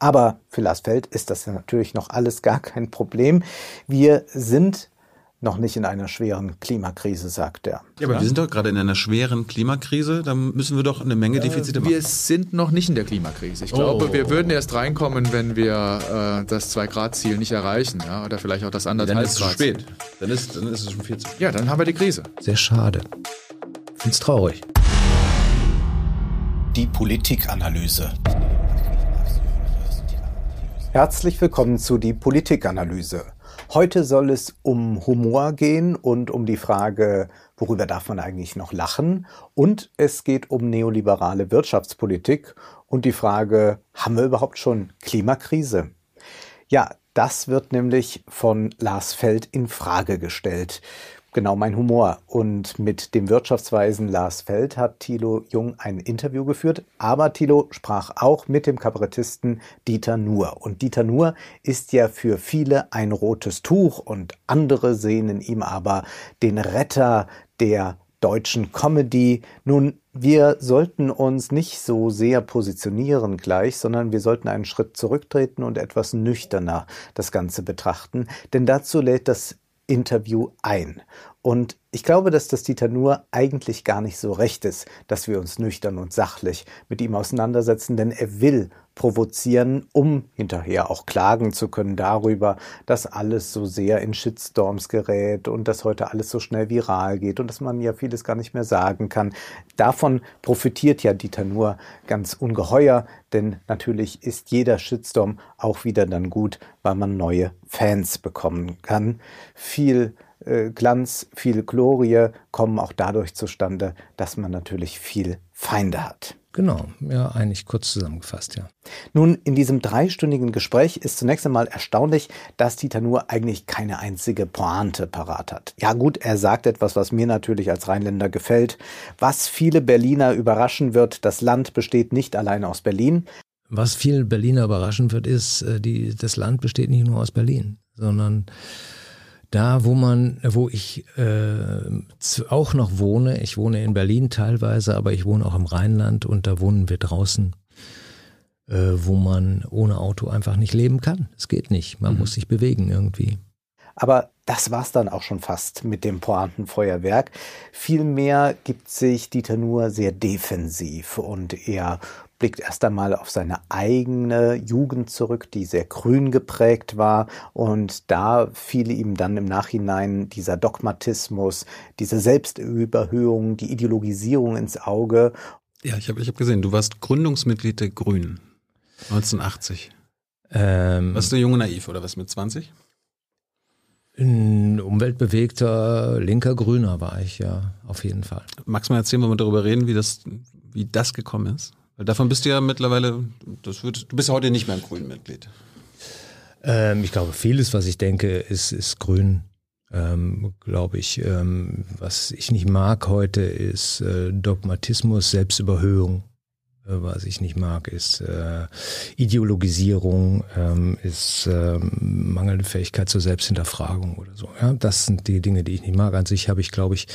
Aber für Lars Feld ist das natürlich noch alles gar kein Problem. Wir sind noch nicht in einer schweren Klimakrise, sagt er. Ja, aber wir sind doch gerade in einer schweren Klimakrise. Da müssen wir doch eine Menge Defizite machen. Wir sind noch nicht in der Klimakrise. Ich glaube, oh. wir würden erst reinkommen, wenn wir äh, das 2-Grad-Ziel nicht erreichen. Ja? Oder vielleicht auch das anderthalb Dann ist es zu spät. Dann ist, dann ist es schon viel zu Ja, dann haben wir die Krise. Sehr schade. Ich finde es traurig. Die Politikanalyse. Herzlich willkommen zu die Politikanalyse. Heute soll es um Humor gehen und um die Frage, worüber darf man eigentlich noch lachen? Und es geht um neoliberale Wirtschaftspolitik und die Frage, haben wir überhaupt schon Klimakrise? Ja, das wird nämlich von Lars Feld in Frage gestellt genau mein Humor. Und mit dem Wirtschaftsweisen Lars Feld hat Thilo Jung ein Interview geführt, aber Thilo sprach auch mit dem Kabarettisten Dieter Nuhr. Und Dieter Nuhr ist ja für viele ein rotes Tuch und andere sehen in ihm aber den Retter der deutschen Comedy. Nun, wir sollten uns nicht so sehr positionieren gleich, sondern wir sollten einen Schritt zurücktreten und etwas nüchterner das Ganze betrachten. Denn dazu lädt das Interview ein. Und ich glaube, dass das Dieter Nuhr eigentlich gar nicht so recht ist, dass wir uns nüchtern und sachlich mit ihm auseinandersetzen, denn er will provozieren, um hinterher auch klagen zu können darüber, dass alles so sehr in Shitstorms gerät und dass heute alles so schnell viral geht und dass man ja vieles gar nicht mehr sagen kann. Davon profitiert ja Dieter Nuhr ganz ungeheuer, denn natürlich ist jeder Shitstorm auch wieder dann gut, weil man neue Fans bekommen kann. Viel äh, Glanz, viel Glorie kommen auch dadurch zustande, dass man natürlich viel Feinde hat. Genau, ja, eigentlich kurz zusammengefasst, ja. Nun, in diesem dreistündigen Gespräch ist zunächst einmal erstaunlich, dass Dieter nur eigentlich keine einzige Pointe parat hat. Ja gut, er sagt etwas, was mir natürlich als Rheinländer gefällt. Was viele Berliner überraschen wird, das Land besteht nicht allein aus Berlin. Was viele Berliner überraschen wird, ist, äh, die, das Land besteht nicht nur aus Berlin, sondern da, wo man, wo ich äh, auch noch wohne, ich wohne in Berlin teilweise, aber ich wohne auch im Rheinland und da wohnen wir draußen, äh, wo man ohne Auto einfach nicht leben kann. Es geht nicht. Man mhm. muss sich bewegen irgendwie. Aber das war's dann auch schon fast mit dem Pointenfeuerwerk. Vielmehr gibt sich Dieter nur sehr defensiv und eher blickt erst einmal auf seine eigene Jugend zurück, die sehr grün geprägt war. Und da fiel ihm dann im Nachhinein dieser Dogmatismus, diese Selbstüberhöhung, die Ideologisierung ins Auge. Ja, ich habe ich hab gesehen, du warst Gründungsmitglied der Grünen 1980. Ähm, warst du jung und naiv oder was mit 20? Ein umweltbewegter linker Grüner war ich ja auf jeden Fall. Magst du mal erzählen, wenn wir darüber reden, wie das, wie das gekommen ist? Weil davon bist du ja mittlerweile, das wird, du bist ja heute nicht mehr ein Grünen-Mitglied. Ähm, ich glaube, vieles, was ich denke, ist, ist grün. Ähm, glaube ich. Ähm, was ich nicht mag heute ist äh, Dogmatismus, Selbstüberhöhung. Äh, was ich nicht mag, ist äh, Ideologisierung, ähm, ist ähm, mangelnde Fähigkeit zur Selbsthinterfragung oder so. Ja, das sind die Dinge, die ich nicht mag. An sich habe ich, glaube ich,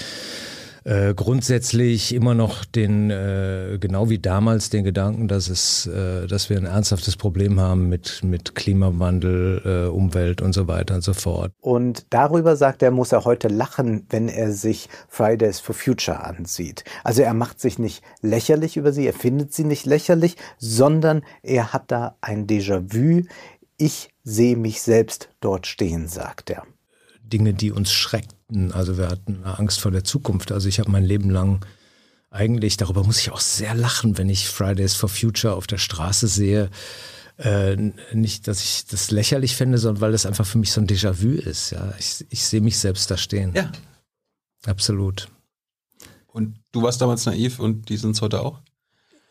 äh, grundsätzlich immer noch den, äh, genau wie damals, den Gedanken, dass es, äh, dass wir ein ernsthaftes Problem haben mit, mit Klimawandel, äh, Umwelt und so weiter und so fort. Und darüber sagt er, muss er heute lachen, wenn er sich Fridays for Future ansieht. Also er macht sich nicht lächerlich über sie, er findet sie nicht lächerlich, sondern er hat da ein Déjà-vu. Ich sehe mich selbst dort stehen, sagt er. Dinge, die uns schreckten. Also wir hatten Angst vor der Zukunft. Also ich habe mein Leben lang eigentlich, darüber muss ich auch sehr lachen, wenn ich Fridays for Future auf der Straße sehe. Äh, nicht, dass ich das lächerlich finde, sondern weil das einfach für mich so ein Déjà-vu ist. Ja, ich, ich sehe mich selbst da stehen. Ja. Absolut. Und du warst damals naiv und die sind es heute auch?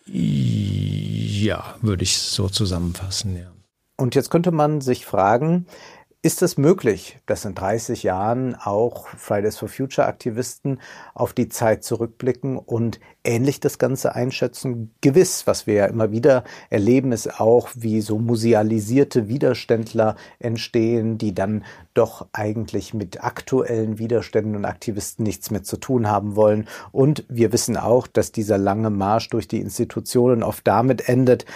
Ja, würde ich so zusammenfassen, ja. Und jetzt könnte man sich fragen, ist es möglich, dass in 30 Jahren auch Fridays for Future Aktivisten auf die Zeit zurückblicken und ähnlich das Ganze einschätzen? Gewiss, was wir ja immer wieder erleben, ist auch, wie so musealisierte Widerständler entstehen, die dann doch eigentlich mit aktuellen Widerständen und Aktivisten nichts mehr zu tun haben wollen. Und wir wissen auch, dass dieser lange Marsch durch die Institutionen oft damit endet,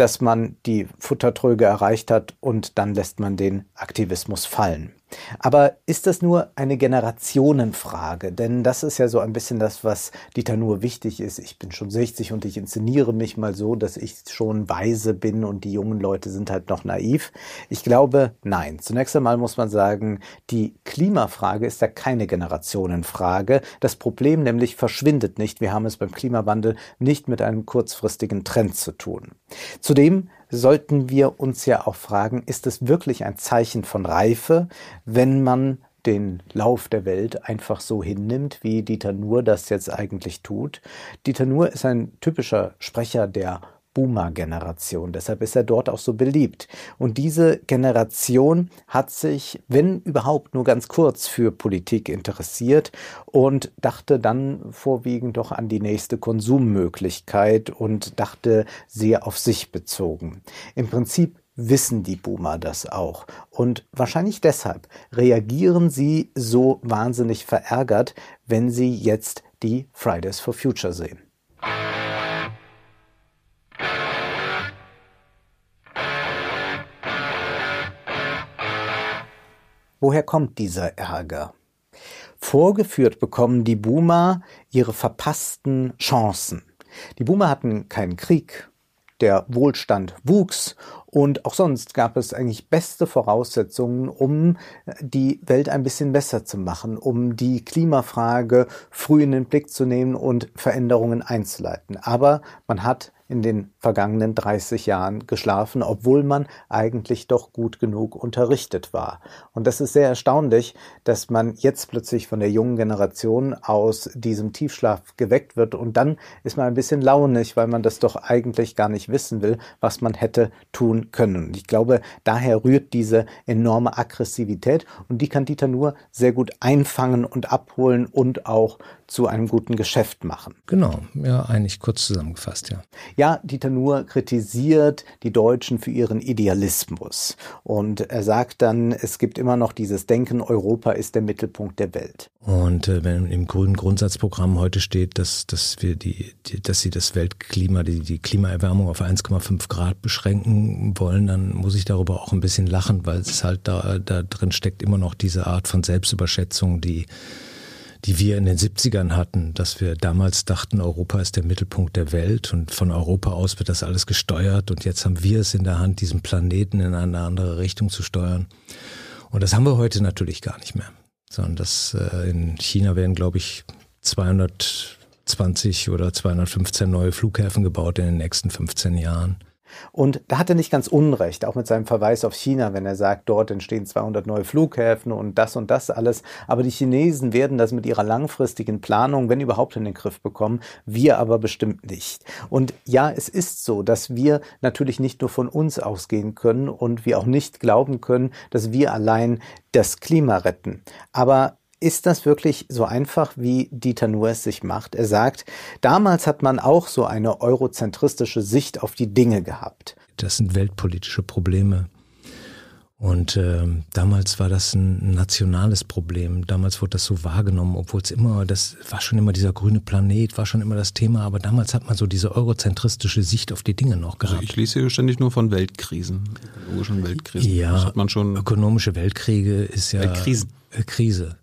dass man die Futtertröge erreicht hat und dann lässt man den Aktivismus fallen. Aber ist das nur eine Generationenfrage? Denn das ist ja so ein bisschen das, was Dieter nur wichtig ist. Ich bin schon 60 und ich inszeniere mich mal so, dass ich schon weise bin und die jungen Leute sind halt noch naiv. Ich glaube, nein. Zunächst einmal muss man sagen, die Klimafrage ist ja keine Generationenfrage. Das Problem nämlich verschwindet nicht. Wir haben es beim Klimawandel nicht mit einem kurzfristigen Trend zu tun. Zudem sollten wir uns ja auch fragen, ist es wirklich ein Zeichen von Reife, wenn man den Lauf der Welt einfach so hinnimmt, wie Dieter Nuhr das jetzt eigentlich tut. Dieter Nuhr ist ein typischer Sprecher der Boomer-Generation. Deshalb ist er dort auch so beliebt. Und diese Generation hat sich, wenn überhaupt nur ganz kurz, für Politik interessiert und dachte dann vorwiegend doch an die nächste Konsummöglichkeit und dachte sehr auf sich bezogen. Im Prinzip wissen die Boomer das auch. Und wahrscheinlich deshalb reagieren sie so wahnsinnig verärgert, wenn sie jetzt die Fridays for Future sehen. Woher kommt dieser Ärger? Vorgeführt bekommen die Boomer ihre verpassten Chancen. Die Boomer hatten keinen Krieg, der Wohlstand wuchs und auch sonst gab es eigentlich beste Voraussetzungen, um die Welt ein bisschen besser zu machen, um die Klimafrage früh in den Blick zu nehmen und Veränderungen einzuleiten. Aber man hat in den vergangenen 30 Jahren geschlafen, obwohl man eigentlich doch gut genug unterrichtet war. Und das ist sehr erstaunlich, dass man jetzt plötzlich von der jungen Generation aus diesem Tiefschlaf geweckt wird und dann ist man ein bisschen launig, weil man das doch eigentlich gar nicht wissen will, was man hätte tun können. Und ich glaube, daher rührt diese enorme Aggressivität und die kann Dieter nur sehr gut einfangen und abholen und auch zu einem guten Geschäft machen. Genau, ja, eigentlich kurz zusammengefasst, ja. Ja, Dieter Nuhr kritisiert die Deutschen für ihren Idealismus. Und er sagt dann, es gibt immer noch dieses Denken, Europa ist der Mittelpunkt der Welt. Und äh, wenn im grünen Grundsatzprogramm heute steht, dass, dass wir die, die dass sie das Weltklima, die, die Klimaerwärmung auf 1,5 Grad beschränken wollen, dann muss ich darüber auch ein bisschen lachen, weil es halt da, da drin steckt immer noch diese Art von Selbstüberschätzung, die die wir in den 70ern hatten, dass wir damals dachten, Europa ist der Mittelpunkt der Welt und von Europa aus wird das alles gesteuert und jetzt haben wir es in der Hand, diesen Planeten in eine andere Richtung zu steuern. Und das haben wir heute natürlich gar nicht mehr, sondern das äh, in China werden, glaube ich, 220 oder 215 neue Flughäfen gebaut in den nächsten 15 Jahren. Und da hat er nicht ganz unrecht, auch mit seinem Verweis auf China, wenn er sagt, dort entstehen 200 neue Flughäfen und das und das alles. Aber die Chinesen werden das mit ihrer langfristigen Planung, wenn überhaupt, in den Griff bekommen. Wir aber bestimmt nicht. Und ja, es ist so, dass wir natürlich nicht nur von uns ausgehen können und wir auch nicht glauben können, dass wir allein das Klima retten. Aber ist das wirklich so einfach, wie Dieter Nuhr es sich macht? Er sagt, damals hat man auch so eine eurozentristische Sicht auf die Dinge gehabt. Das sind weltpolitische Probleme. Und äh, damals war das ein nationales Problem. Damals wurde das so wahrgenommen, obwohl es immer, das war schon immer dieser grüne Planet, war schon immer das Thema, aber damals hat man so diese eurozentristische Sicht auf die Dinge noch also gehabt. Also ich lese hier ständig nur von Weltkrisen, ökologischen Weltkrisen. Ja, das hat man schon. Ökonomische Weltkriege ist ja Weltkrisen. Krise.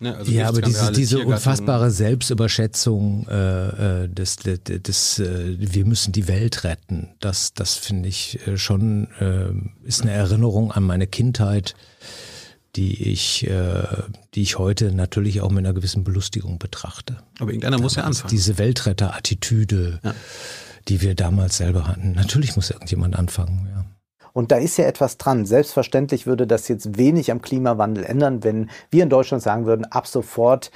Ja, also ja aber diese, diese unfassbare Selbstüberschätzung äh, des, des äh, wir müssen die Welt retten, das, das finde ich äh, schon, äh, ist eine Erinnerung an meine Kindheit, die ich, äh, die ich heute natürlich auch mit einer gewissen Belustigung betrachte. Aber irgendeiner damals muss ja anfangen. Diese Weltretter-Attitüde, ja. die wir damals selber hatten. Natürlich muss irgendjemand anfangen, ja. Und da ist ja etwas dran. Selbstverständlich würde das jetzt wenig am Klimawandel ändern, wenn wir in Deutschland sagen würden, ab sofort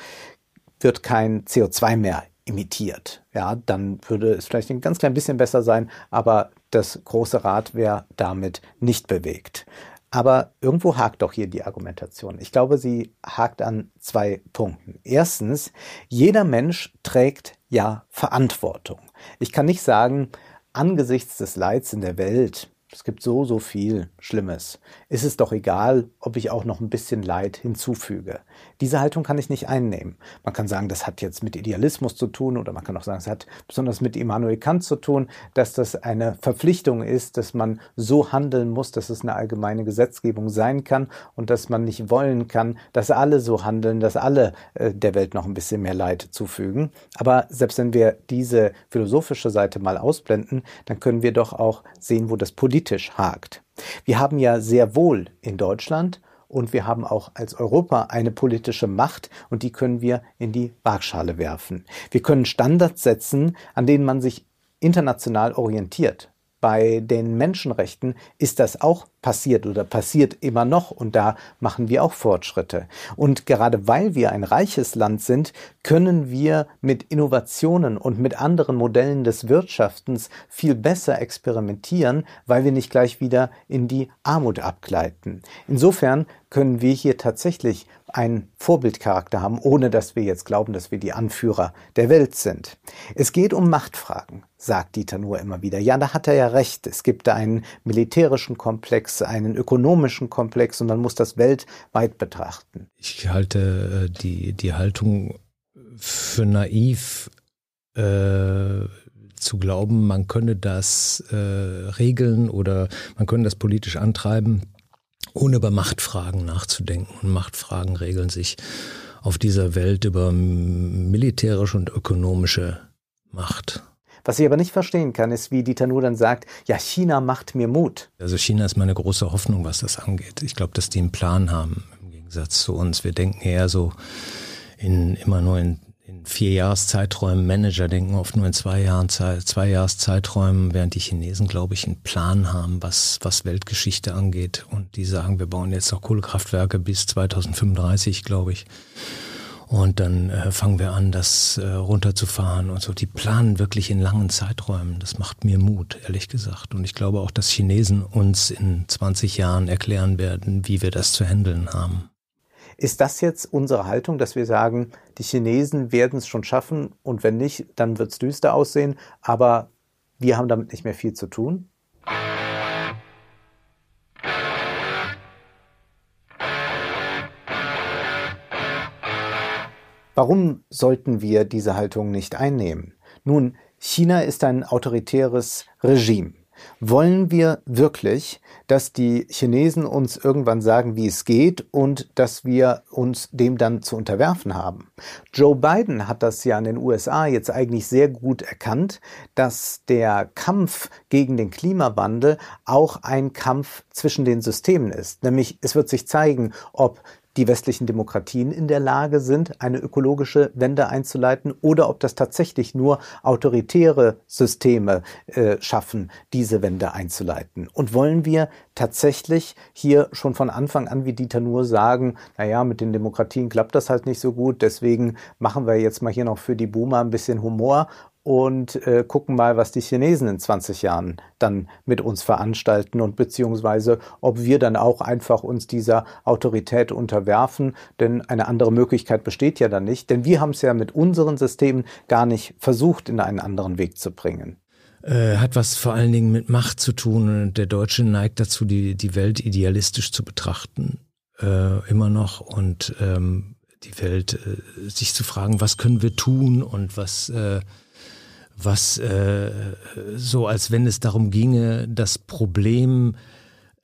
wird kein CO2 mehr imitiert. Ja, dann würde es vielleicht ein ganz klein bisschen besser sein, aber das große Rad wäre damit nicht bewegt. Aber irgendwo hakt doch hier die Argumentation. Ich glaube, sie hakt an zwei Punkten. Erstens, jeder Mensch trägt ja Verantwortung. Ich kann nicht sagen, angesichts des Leids in der Welt, es gibt so, so viel Schlimmes. Ist es doch egal, ob ich auch noch ein bisschen Leid hinzufüge. Diese Haltung kann ich nicht einnehmen. Man kann sagen, das hat jetzt mit Idealismus zu tun oder man kann auch sagen, es hat besonders mit Immanuel Kant zu tun, dass das eine Verpflichtung ist, dass man so handeln muss, dass es eine allgemeine Gesetzgebung sein kann und dass man nicht wollen kann, dass alle so handeln, dass alle äh, der Welt noch ein bisschen mehr Leid zufügen. Aber selbst wenn wir diese philosophische Seite mal ausblenden, dann können wir doch auch sehen, wo das Politik politisch hakt. Wir haben ja sehr wohl in Deutschland und wir haben auch als Europa eine politische Macht und die können wir in die Waagschale werfen. Wir können Standards setzen, an denen man sich international orientiert. Bei den Menschenrechten ist das auch passiert oder passiert immer noch und da machen wir auch Fortschritte. Und gerade weil wir ein reiches Land sind, können wir mit Innovationen und mit anderen Modellen des Wirtschaftens viel besser experimentieren, weil wir nicht gleich wieder in die Armut abgleiten. Insofern können wir hier tatsächlich einen Vorbildcharakter haben, ohne dass wir jetzt glauben, dass wir die Anführer der Welt sind. Es geht um Machtfragen, sagt Dieter nur immer wieder. Ja, da hat er ja recht. Es gibt da einen militärischen Komplex, Komplex, einen ökonomischen Komplex und man muss das weltweit betrachten. Ich halte äh, die, die Haltung für naiv, äh, zu glauben, man könne das äh, regeln oder man könne das politisch antreiben, ohne über Machtfragen nachzudenken. Und Machtfragen regeln sich auf dieser Welt über militärische und ökonomische Macht. Was ich aber nicht verstehen kann, ist, wie Dieter Nuhr dann sagt, ja, China macht mir Mut. Also China ist meine große Hoffnung, was das angeht. Ich glaube, dass die einen Plan haben im Gegensatz zu uns. Wir denken eher so in immer nur in, in vier Jahreszeiträumen. Manager denken oft nur in zwei Jahren, zwei Jahreszeiträumen, während die Chinesen, glaube ich, einen Plan haben, was, was Weltgeschichte angeht. Und die sagen, wir bauen jetzt noch Kohlekraftwerke bis 2035, glaube ich. Und dann äh, fangen wir an, das äh, runterzufahren und so. Die planen wirklich in langen Zeiträumen. Das macht mir Mut, ehrlich gesagt. Und ich glaube auch, dass Chinesen uns in 20 Jahren erklären werden, wie wir das zu handeln haben. Ist das jetzt unsere Haltung, dass wir sagen, die Chinesen werden es schon schaffen und wenn nicht, dann wird es düster aussehen, aber wir haben damit nicht mehr viel zu tun? Warum sollten wir diese Haltung nicht einnehmen? Nun, China ist ein autoritäres Regime. Wollen wir wirklich, dass die Chinesen uns irgendwann sagen, wie es geht und dass wir uns dem dann zu unterwerfen haben? Joe Biden hat das ja in den USA jetzt eigentlich sehr gut erkannt, dass der Kampf gegen den Klimawandel auch ein Kampf zwischen den Systemen ist. Nämlich es wird sich zeigen, ob die westlichen Demokratien in der Lage sind, eine ökologische Wende einzuleiten oder ob das tatsächlich nur autoritäre Systeme äh, schaffen, diese Wende einzuleiten. Und wollen wir tatsächlich hier schon von Anfang an, wie Dieter nur sagen, naja, mit den Demokratien klappt das halt nicht so gut, deswegen machen wir jetzt mal hier noch für die Boomer ein bisschen Humor und äh, gucken mal, was die Chinesen in 20 Jahren dann mit uns veranstalten und beziehungsweise ob wir dann auch einfach uns dieser Autorität unterwerfen, denn eine andere Möglichkeit besteht ja dann nicht, denn wir haben es ja mit unseren Systemen gar nicht versucht, in einen anderen Weg zu bringen äh, hat was vor allen Dingen mit Macht zu tun. Der Deutsche neigt dazu, die, die Welt idealistisch zu betrachten, äh, immer noch. Und ähm, die Welt äh, sich zu fragen, was können wir tun und was äh, was äh, so, als wenn es darum ginge, das Problem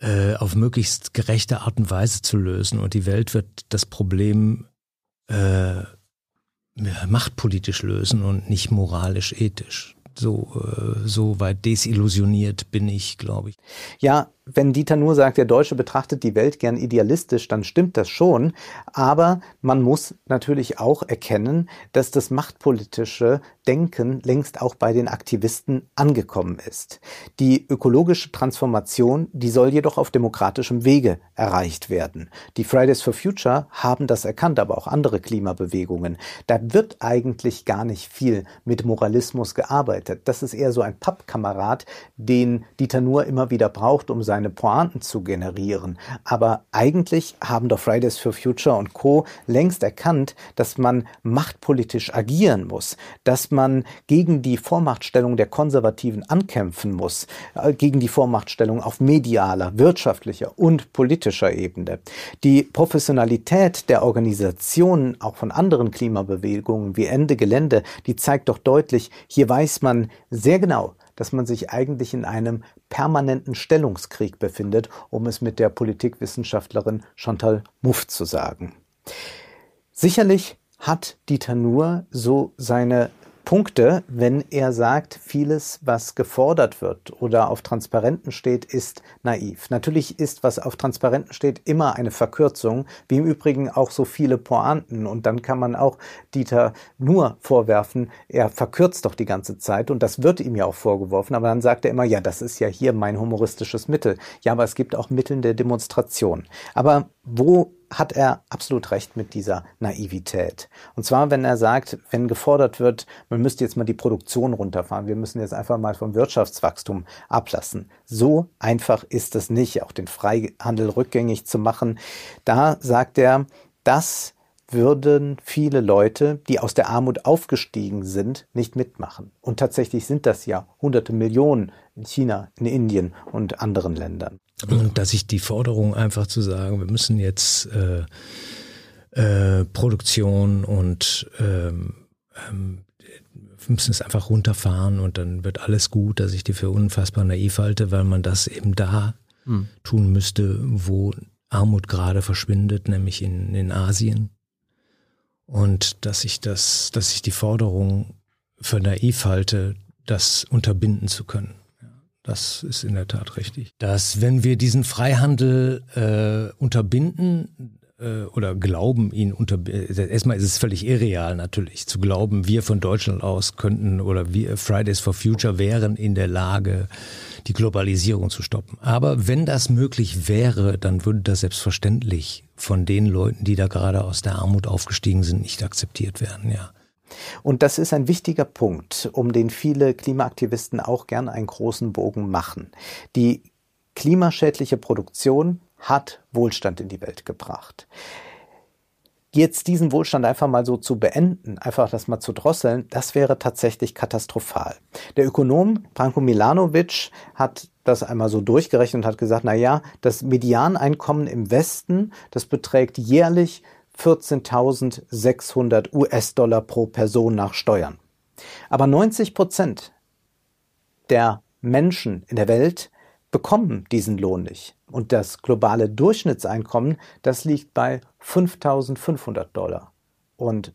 äh, auf möglichst gerechte Art und Weise zu lösen. Und die Welt wird das Problem äh, machtpolitisch lösen und nicht moralisch-ethisch. So, äh, so weit desillusioniert bin ich, glaube ich. Ja, wenn Dieter nur sagt, der Deutsche betrachtet die Welt gern idealistisch, dann stimmt das schon. Aber man muss natürlich auch erkennen, dass das machtpolitische Denken längst auch bei den Aktivisten angekommen ist. Die ökologische Transformation, die soll jedoch auf demokratischem Wege erreicht werden. Die Fridays for Future haben das erkannt, aber auch andere Klimabewegungen. Da wird eigentlich gar nicht viel mit Moralismus gearbeitet. Das ist eher so ein Pappkamerad, den Dieter nur immer wieder braucht, um seine seine Pointen zu generieren. Aber eigentlich haben doch Fridays for Future und Co. längst erkannt, dass man machtpolitisch agieren muss, dass man gegen die Vormachtstellung der Konservativen ankämpfen muss, äh, gegen die Vormachtstellung auf medialer, wirtschaftlicher und politischer Ebene. Die Professionalität der Organisationen, auch von anderen Klimabewegungen wie Ende Gelände, die zeigt doch deutlich, hier weiß man sehr genau, dass man sich eigentlich in einem permanenten Stellungskrieg befindet, um es mit der Politikwissenschaftlerin Chantal Mouffe zu sagen. Sicherlich hat Dieter Nuhr so seine Punkte, wenn er sagt, vieles, was gefordert wird oder auf Transparenten steht, ist naiv. Natürlich ist, was auf Transparenten steht, immer eine Verkürzung, wie im Übrigen auch so viele Pointen. Und dann kann man auch Dieter nur vorwerfen, er verkürzt doch die ganze Zeit und das wird ihm ja auch vorgeworfen. Aber dann sagt er immer, ja, das ist ja hier mein humoristisches Mittel. Ja, aber es gibt auch Mittel der Demonstration. Aber wo hat er absolut recht mit dieser Naivität. Und zwar, wenn er sagt, wenn gefordert wird, man müsste jetzt mal die Produktion runterfahren, wir müssen jetzt einfach mal vom Wirtschaftswachstum ablassen. So einfach ist es nicht, auch den Freihandel rückgängig zu machen. Da sagt er, das würden viele Leute, die aus der Armut aufgestiegen sind, nicht mitmachen. Und tatsächlich sind das ja hunderte Millionen in China, in Indien und anderen Ländern. Und dass ich die Forderung einfach zu sagen, wir müssen jetzt äh, äh, Produktion und ähm, ähm, wir müssen es einfach runterfahren und dann wird alles gut, dass ich die für unfassbar naiv halte, weil man das eben da hm. tun müsste, wo Armut gerade verschwindet, nämlich in, in Asien. Und dass ich das, dass ich die Forderung für naiv halte, das unterbinden zu können. Das ist in der Tat richtig. Dass wenn wir diesen Freihandel äh, unterbinden äh, oder glauben, ihn unter erstmal ist es völlig irreal natürlich zu glauben, wir von Deutschland aus könnten oder wir Fridays for Future wären in der Lage, die Globalisierung zu stoppen. Aber wenn das möglich wäre, dann würde das selbstverständlich von den Leuten, die da gerade aus der Armut aufgestiegen sind, nicht akzeptiert werden, ja. Und das ist ein wichtiger Punkt, um den viele Klimaaktivisten auch gern einen großen Bogen machen. Die klimaschädliche Produktion hat Wohlstand in die Welt gebracht. Jetzt diesen Wohlstand einfach mal so zu beenden, einfach das mal zu drosseln, das wäre tatsächlich katastrophal. Der Ökonom Branko Milanovic hat das einmal so durchgerechnet und hat gesagt, na ja, das Medianeinkommen im Westen, das beträgt jährlich 14.600 US-Dollar pro Person nach Steuern. Aber 90 Prozent der Menschen in der Welt bekommen diesen Lohn nicht. Und das globale Durchschnittseinkommen, das liegt bei 5.500 Dollar. Und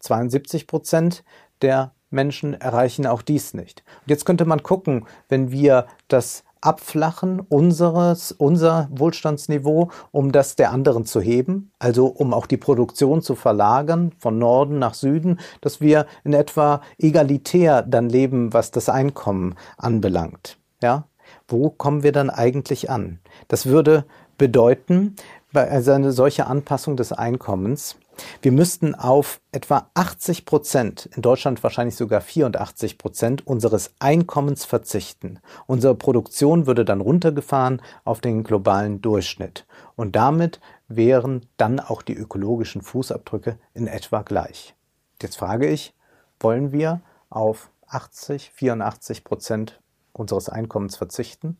72 Prozent der Menschen erreichen auch dies nicht. Und jetzt könnte man gucken, wenn wir das Abflachen unseres, unser Wohlstandsniveau, um das der anderen zu heben, also um auch die Produktion zu verlagern von Norden nach Süden, dass wir in etwa egalitär dann leben, was das Einkommen anbelangt. Ja? Wo kommen wir dann eigentlich an? Das würde bedeuten, bei einer solche Anpassung des Einkommens, wir müssten auf etwa 80 Prozent, in Deutschland wahrscheinlich sogar 84 Prozent unseres Einkommens verzichten. Unsere Produktion würde dann runtergefahren auf den globalen Durchschnitt. Und damit wären dann auch die ökologischen Fußabdrücke in etwa gleich. Jetzt frage ich, wollen wir auf 80, 84 Prozent unseres Einkommens verzichten?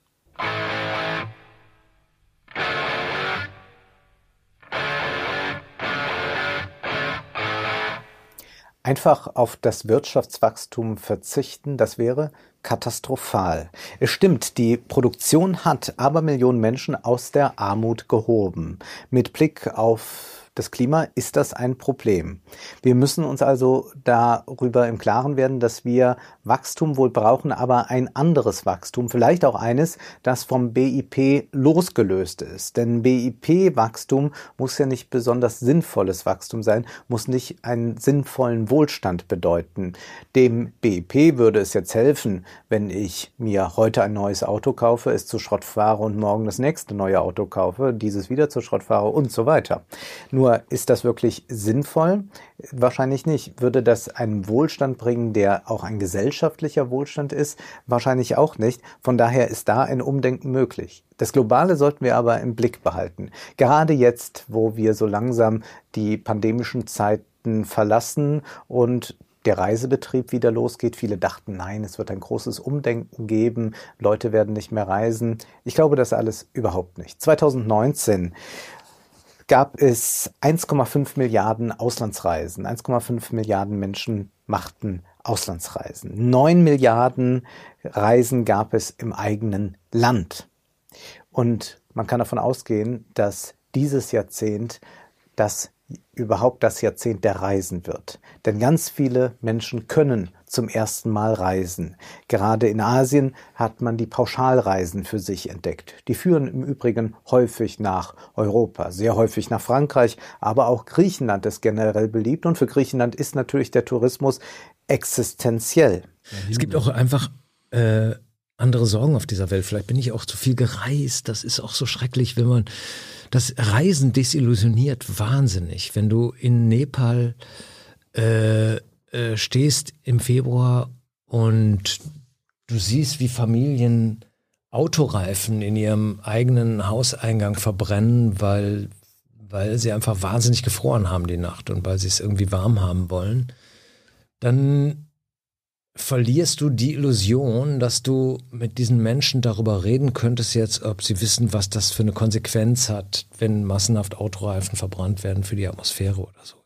Einfach auf das Wirtschaftswachstum verzichten, das wäre katastrophal. Es stimmt, die Produktion hat aber Millionen Menschen aus der Armut gehoben. Mit Blick auf das Klima ist das ein Problem. Wir müssen uns also darüber im Klaren werden, dass wir Wachstum wohl brauchen, aber ein anderes Wachstum, vielleicht auch eines, das vom BIP losgelöst ist. Denn BIP-Wachstum muss ja nicht besonders sinnvolles Wachstum sein, muss nicht einen sinnvollen Wohlstand bedeuten. Dem BIP würde es jetzt helfen, wenn ich mir heute ein neues Auto kaufe, es zu Schrott fahre und morgen das nächste neue Auto kaufe, dieses wieder zu Schrott fahre und so weiter. Nur Nur ist das wirklich sinnvoll? Wahrscheinlich nicht. Würde das einen Wohlstand bringen, der auch ein gesellschaftlicher Wohlstand ist? Wahrscheinlich auch nicht. Von daher ist da ein Umdenken möglich. Das Globale sollten wir aber im Blick behalten. Gerade jetzt, wo wir so langsam die pandemischen Zeiten verlassen und der Reisebetrieb wieder losgeht. Viele dachten, nein, es wird ein großes Umdenken geben, Leute werden nicht mehr reisen. Ich glaube das alles überhaupt nicht. 2019 gab es 1,5 Milliarden Auslandsreisen. 1,5 Milliarden Menschen machten Auslandsreisen. 9 Milliarden Reisen gab es im eigenen Land. Und man kann davon ausgehen, dass dieses Jahrzehnt das überhaupt das Jahrzehnt der Reisen wird. Denn ganz viele Menschen können zum ersten Mal reisen. Gerade in Asien hat man die Pauschalreisen für sich entdeckt. Die führen im Übrigen häufig nach Europa, sehr häufig nach Frankreich, aber auch Griechenland ist generell beliebt und für Griechenland ist natürlich der Tourismus existenziell. Es gibt auch einfach äh, andere Sorgen auf dieser Welt. Vielleicht bin ich auch zu viel gereist. Das ist auch so schrecklich, wenn man das Reisen desillusioniert wahnsinnig. Wenn du in Nepal äh, äh, stehst im Februar und du siehst, wie Familien Autoreifen in ihrem eigenen Hauseingang verbrennen, weil, weil sie einfach wahnsinnig gefroren haben die Nacht und weil sie es irgendwie warm haben wollen, dann verlierst du die Illusion, dass du mit diesen Menschen darüber reden könntest jetzt, ob sie wissen, was das für eine Konsequenz hat, wenn massenhaft Autoreifen verbrannt werden für die Atmosphäre oder so.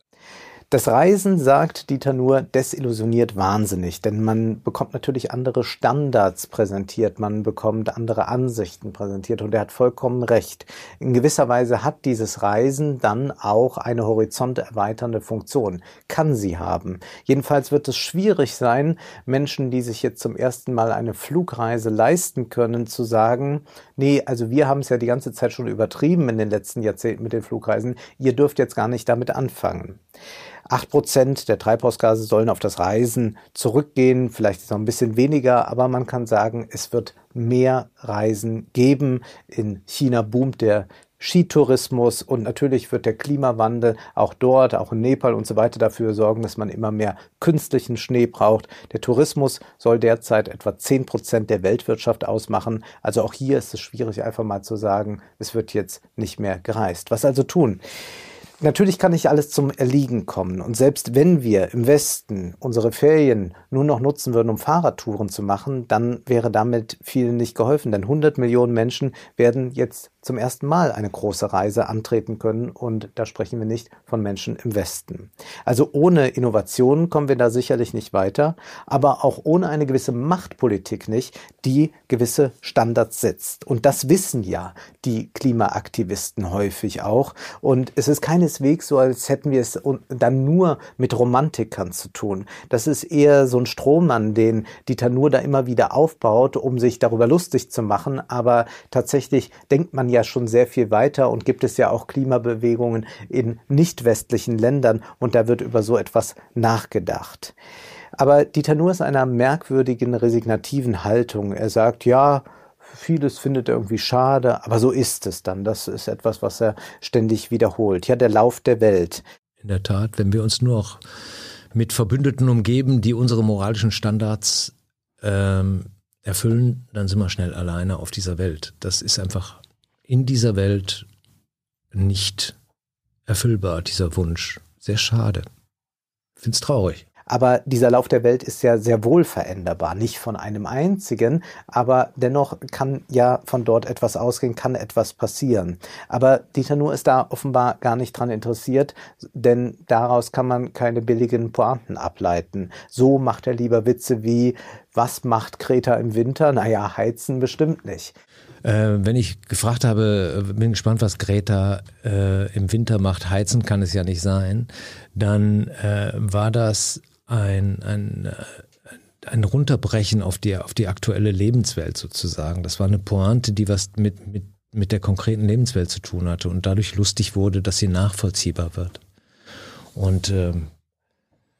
Das Reisen, sagt Dieter Nuhr, desillusioniert wahnsinnig, denn man bekommt natürlich andere Standards präsentiert, man bekommt andere Ansichten präsentiert und er hat vollkommen recht. In gewisser Weise hat dieses Reisen dann auch eine horizonterweiternde Funktion, kann sie haben. Jedenfalls wird es schwierig sein, Menschen, die sich jetzt zum ersten Mal eine Flugreise leisten können, zu sagen, nee, also wir haben es ja die ganze Zeit schon übertrieben in den letzten Jahrzehnten mit den Flugreisen, ihr dürft jetzt gar nicht damit anfangen. Acht Prozent der Treibhausgase sollen auf das Reisen zurückgehen, vielleicht ist noch ein bisschen weniger, aber man kann sagen, es wird mehr Reisen geben. In China boomt der Skitourismus und natürlich wird der Klimawandel auch dort, auch in Nepal und so weiter dafür sorgen, dass man immer mehr künstlichen Schnee braucht. Der Tourismus soll derzeit etwa zehn Prozent der Weltwirtschaft ausmachen. Also auch hier ist es schwierig, einfach mal zu sagen, es wird jetzt nicht mehr gereist. Was also tun? Natürlich kann nicht alles zum Erliegen kommen. Und selbst wenn wir im Westen unsere Ferien nur noch nutzen würden, um Fahrradtouren zu machen, dann wäre damit vielen nicht geholfen. Denn 100 Millionen Menschen werden jetzt zum ersten Mal eine große Reise antreten können und da sprechen wir nicht von Menschen im Westen. Also ohne Innovationen kommen wir da sicherlich nicht weiter, aber auch ohne eine gewisse Machtpolitik nicht, die gewisse Standards setzt. Und das wissen ja die Klimaaktivisten häufig auch. Und es ist keineswegs so, als hätten wir es dann nur mit Romantikern zu tun. Das ist eher so ein Strohmann, den Dieter Nuhr da immer wieder aufbaut, um sich darüber lustig zu machen. Aber tatsächlich denkt man ja schon sehr viel weiter und gibt es ja auch Klimabewegungen in nicht westlichen Ländern und da wird über so etwas nachgedacht. Aber Dieter Nuhr ist einer merkwürdigen, resignativen Haltung. Er sagt, ja, vieles findet er irgendwie schade, aber so ist es dann. Das ist etwas, was er ständig wiederholt. Ja, der Lauf der Welt. In der Tat, wenn wir uns nur noch mit Verbündeten umgeben, die unsere moralischen Standards ähm, erfüllen, dann sind wir schnell alleine auf dieser Welt. Das ist einfach in dieser Welt nicht erfüllbar, dieser Wunsch. Sehr schade. Ich finde es traurig. Aber dieser Lauf der Welt ist ja sehr wohl veränderbar. Nicht von einem einzigen, aber dennoch kann ja von dort etwas ausgehen, kann etwas passieren. Aber Dieter Nuhr ist da offenbar gar nicht dran interessiert, denn daraus kann man keine billigen Pointen ableiten. So macht er lieber Witze wie, was macht Kreta im Winter? Naja, heizen bestimmt nicht. Äh, wenn ich gefragt habe, äh, bin gespannt, was Greta äh, im Winter macht, heizen kann es ja nicht sein, dann äh, war das ein, ein, äh, ein Runterbrechen auf die, auf die aktuelle Lebenswelt sozusagen. Das war eine Pointe, die was mit, mit, mit der konkreten Lebenswelt zu tun hatte und dadurch lustig wurde, dass sie nachvollziehbar wird. Und ähm,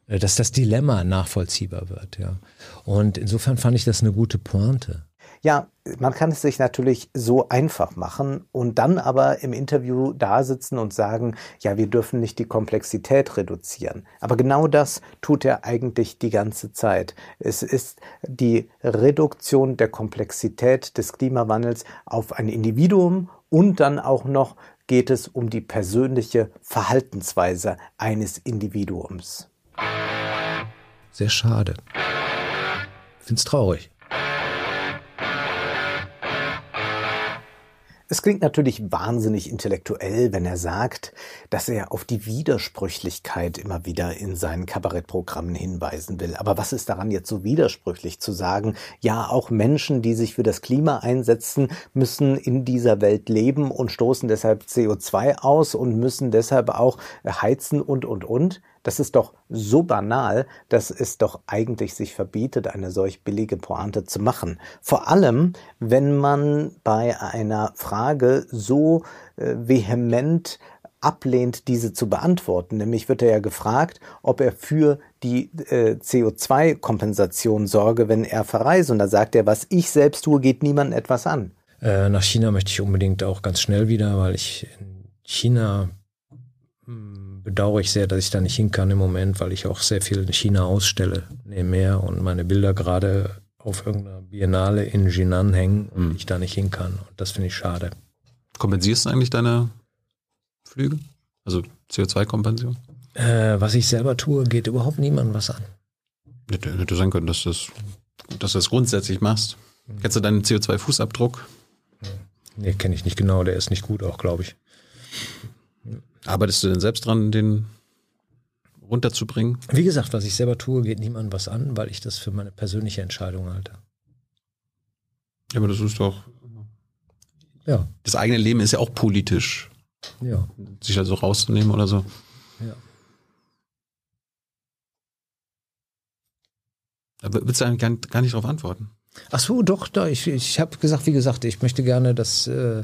dass das Dilemma nachvollziehbar wird, ja. Und insofern fand ich das eine gute Pointe. Ja, man kann es sich natürlich so einfach machen und dann aber im Interview da sitzen und sagen, ja, wir dürfen nicht die Komplexität reduzieren. Aber genau das tut er eigentlich die ganze Zeit. Es ist die Reduktion der Komplexität des Klimawandels auf ein Individuum und dann auch noch geht es um die persönliche Verhaltensweise eines Individuums. Sehr schade. Find's traurig. Es klingt natürlich wahnsinnig intellektuell, wenn er sagt, dass er auf die Widersprüchlichkeit immer wieder in seinen Kabarettprogrammen hinweisen will. Aber was ist daran jetzt so widersprüchlich zu sagen, ja, auch Menschen, die sich für das Klima einsetzen, müssen in dieser Welt leben und stoßen deshalb CO2 aus und müssen deshalb auch heizen und, und, und? Das ist doch so banal, dass es doch eigentlich sich verbietet, eine solch billige Pointe zu machen. Vor allem, wenn man bei einer Frage so äh, vehement ablehnt, diese zu beantworten. Nämlich wird er ja gefragt, ob er für die äh, CO2-Kompensation sorge, wenn er verreise. Und da sagt er, was ich selbst tue, geht niemandem etwas an. Äh, nach China möchte ich unbedingt auch ganz schnell wieder, weil ich in China bedauere ich sehr, dass ich da nicht hin kann im Moment, weil ich auch sehr viel in China ausstelle nebenher und meine Bilder gerade auf irgendeiner Biennale in Jinan hängen und mhm. ich da nicht hin kann. Und das finde ich schade. Kompensierst du eigentlich deine Flüge? Also CO2-Kompensation? Äh, was ich selber tue, geht überhaupt niemandem was an. Hätte, hätte sein können, dass, das, dass du das grundsätzlich machst. Mhm. Kennst du deinen CO2-Fußabdruck? Nee, kenne ich nicht genau. Der ist nicht gut auch, glaube ich. Arbeitest du denn selbst dran, den runterzubringen? Wie gesagt, was ich selber tue, geht niemandem was an, weil ich das für meine persönliche Entscheidung halte. Ja, aber das ist doch. Ja. Das eigene Leben ist ja auch politisch. Ja. Sich also rauszunehmen oder so. Ja. Aber willst du eigentlich gar nicht darauf antworten? Ach so, doch, da. Ich, ich habe gesagt, wie gesagt, ich möchte gerne, dass äh,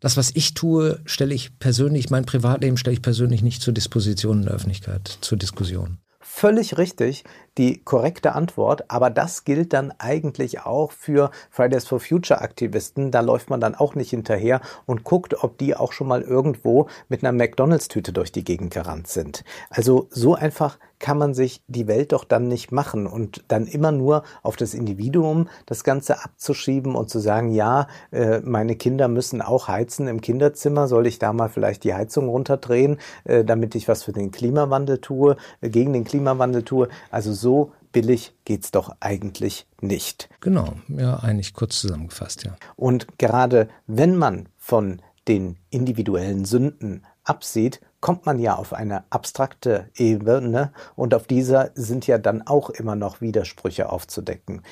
das, was ich tue, stelle ich persönlich, mein Privatleben stelle ich persönlich nicht zur Disposition in der Öffentlichkeit, zur Diskussion. Völlig richtig, die korrekte Antwort, aber das gilt dann eigentlich auch für Fridays for Future Aktivisten. Da läuft man dann auch nicht hinterher und guckt, ob die auch schon mal irgendwo mit einer McDonalds-Tüte durch die Gegend gerannt sind. Also so einfach kann man sich die Welt doch dann nicht machen und dann immer nur auf das Individuum das Ganze abzuschieben und zu sagen, ja, äh, meine Kinder müssen auch heizen im Kinderzimmer, soll ich da mal vielleicht die Heizung runterdrehen, äh, damit ich was für den Klimawandel tue, äh, gegen den Klimawandel tue. Also so billig geht's doch eigentlich nicht. Genau, ja, eigentlich kurz zusammengefasst, ja. Und gerade wenn man von den individuellen Sünden absieht, kommt man ja auf eine abstrakte Ebene und auf dieser sind ja dann auch immer noch Widersprüche aufzudecken.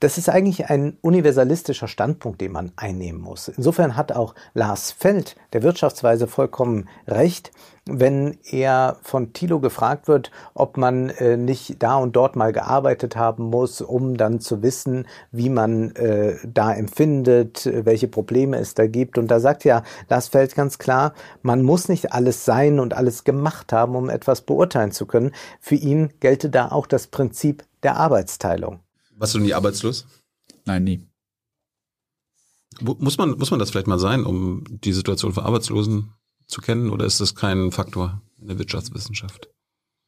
Das ist eigentlich ein universalistischer Standpunkt, den man einnehmen muss. Insofern hat auch Lars Feld der Wirtschaftsweise vollkommen recht, wenn er von Thilo gefragt wird, ob man äh, nicht da und dort mal gearbeitet haben muss, um dann zu wissen, wie man äh, da empfindet, welche Probleme es da gibt. Und da sagt ja Lars Feld ganz klar, man muss nicht alles sein und alles gemacht haben, um etwas beurteilen zu können. Für ihn gelte da auch das Prinzip der Arbeitsteilung. Warst du nie arbeitslos? Nein, nie. Muss man, muss man das vielleicht mal sein, um die Situation für Arbeitslosen zu kennen oder ist das kein Faktor in der Wirtschaftswissenschaft?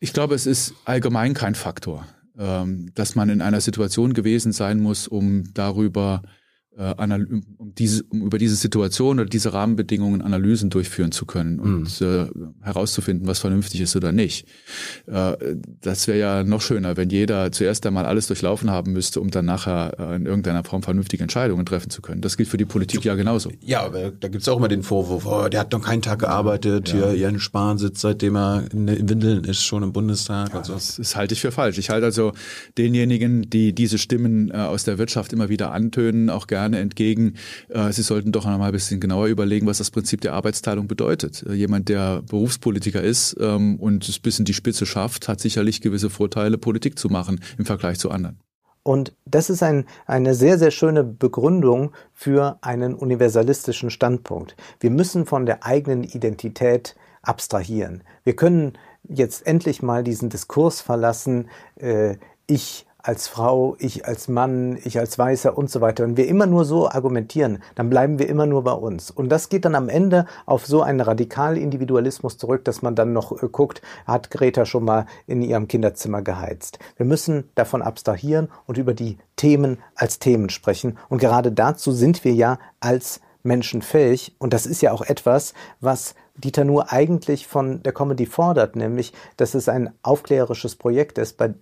Ich glaube, es ist allgemein kein Faktor, ähm, dass man in einer Situation gewesen sein muss, um darüber äh, um, diese, um über diese Situation oder diese Rahmenbedingungen Analysen durchführen zu können und mhm. äh, herauszufinden, was vernünftig ist oder nicht. Äh, das wäre ja noch schöner, wenn jeder zuerst einmal alles durchlaufen haben müsste, um dann nachher äh, in irgendeiner Form vernünftige Entscheidungen treffen zu können. Das gilt für die Politik ja genauso. Ja, aber da gibt's auch immer den Vorwurf, oh, der hat noch keinen Tag gearbeitet, ja. hier Jan Spahn sitzt, seitdem er in Windeln ist, schon im Bundestag. Ja, und so. das, das halte ich für falsch. Ich halte also denjenigen, die diese Stimmen äh, aus der Wirtschaft immer wieder antönen, auch gerne gerne entgegen, äh, Sie sollten doch noch mal ein bisschen genauer überlegen, was das Prinzip der Arbeitsteilung bedeutet. Äh, jemand, der Berufspolitiker ist ähm, und es bis in die Spitze schafft, hat sicherlich gewisse Vorteile, Politik zu machen im Vergleich zu anderen. Und das ist ein, eine sehr, sehr schöne Begründung für einen universalistischen Standpunkt. Wir müssen von der eigenen Identität abstrahieren. Wir können jetzt endlich mal diesen Diskurs verlassen, äh, ich als Frau, ich als Mann, ich als Weißer und so weiter. Wenn wir immer nur so argumentieren, dann bleiben wir immer nur bei uns. Und das geht dann am Ende auf so einen Radikalindividualismus zurück, dass man dann noch äh, guckt, hat Greta schon mal in ihrem Kinderzimmer geheizt. Wir müssen davon abstrahieren und über die Themen als Themen sprechen. Und gerade dazu sind wir ja als Menschen fähig. Und das ist ja auch etwas, was Dieter Nuhr eigentlich von der Comedy fordert, nämlich, dass es ein aufklärerisches Projekt ist, bei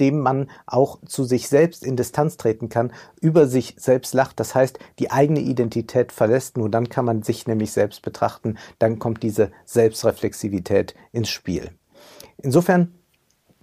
dem man auch zu sich selbst in Distanz treten kann, über sich selbst lacht. Das heißt, die eigene Identität verlässt. Nur dann kann man sich nämlich selbst betrachten. Dann kommt diese Selbstreflexivität ins Spiel. Insofern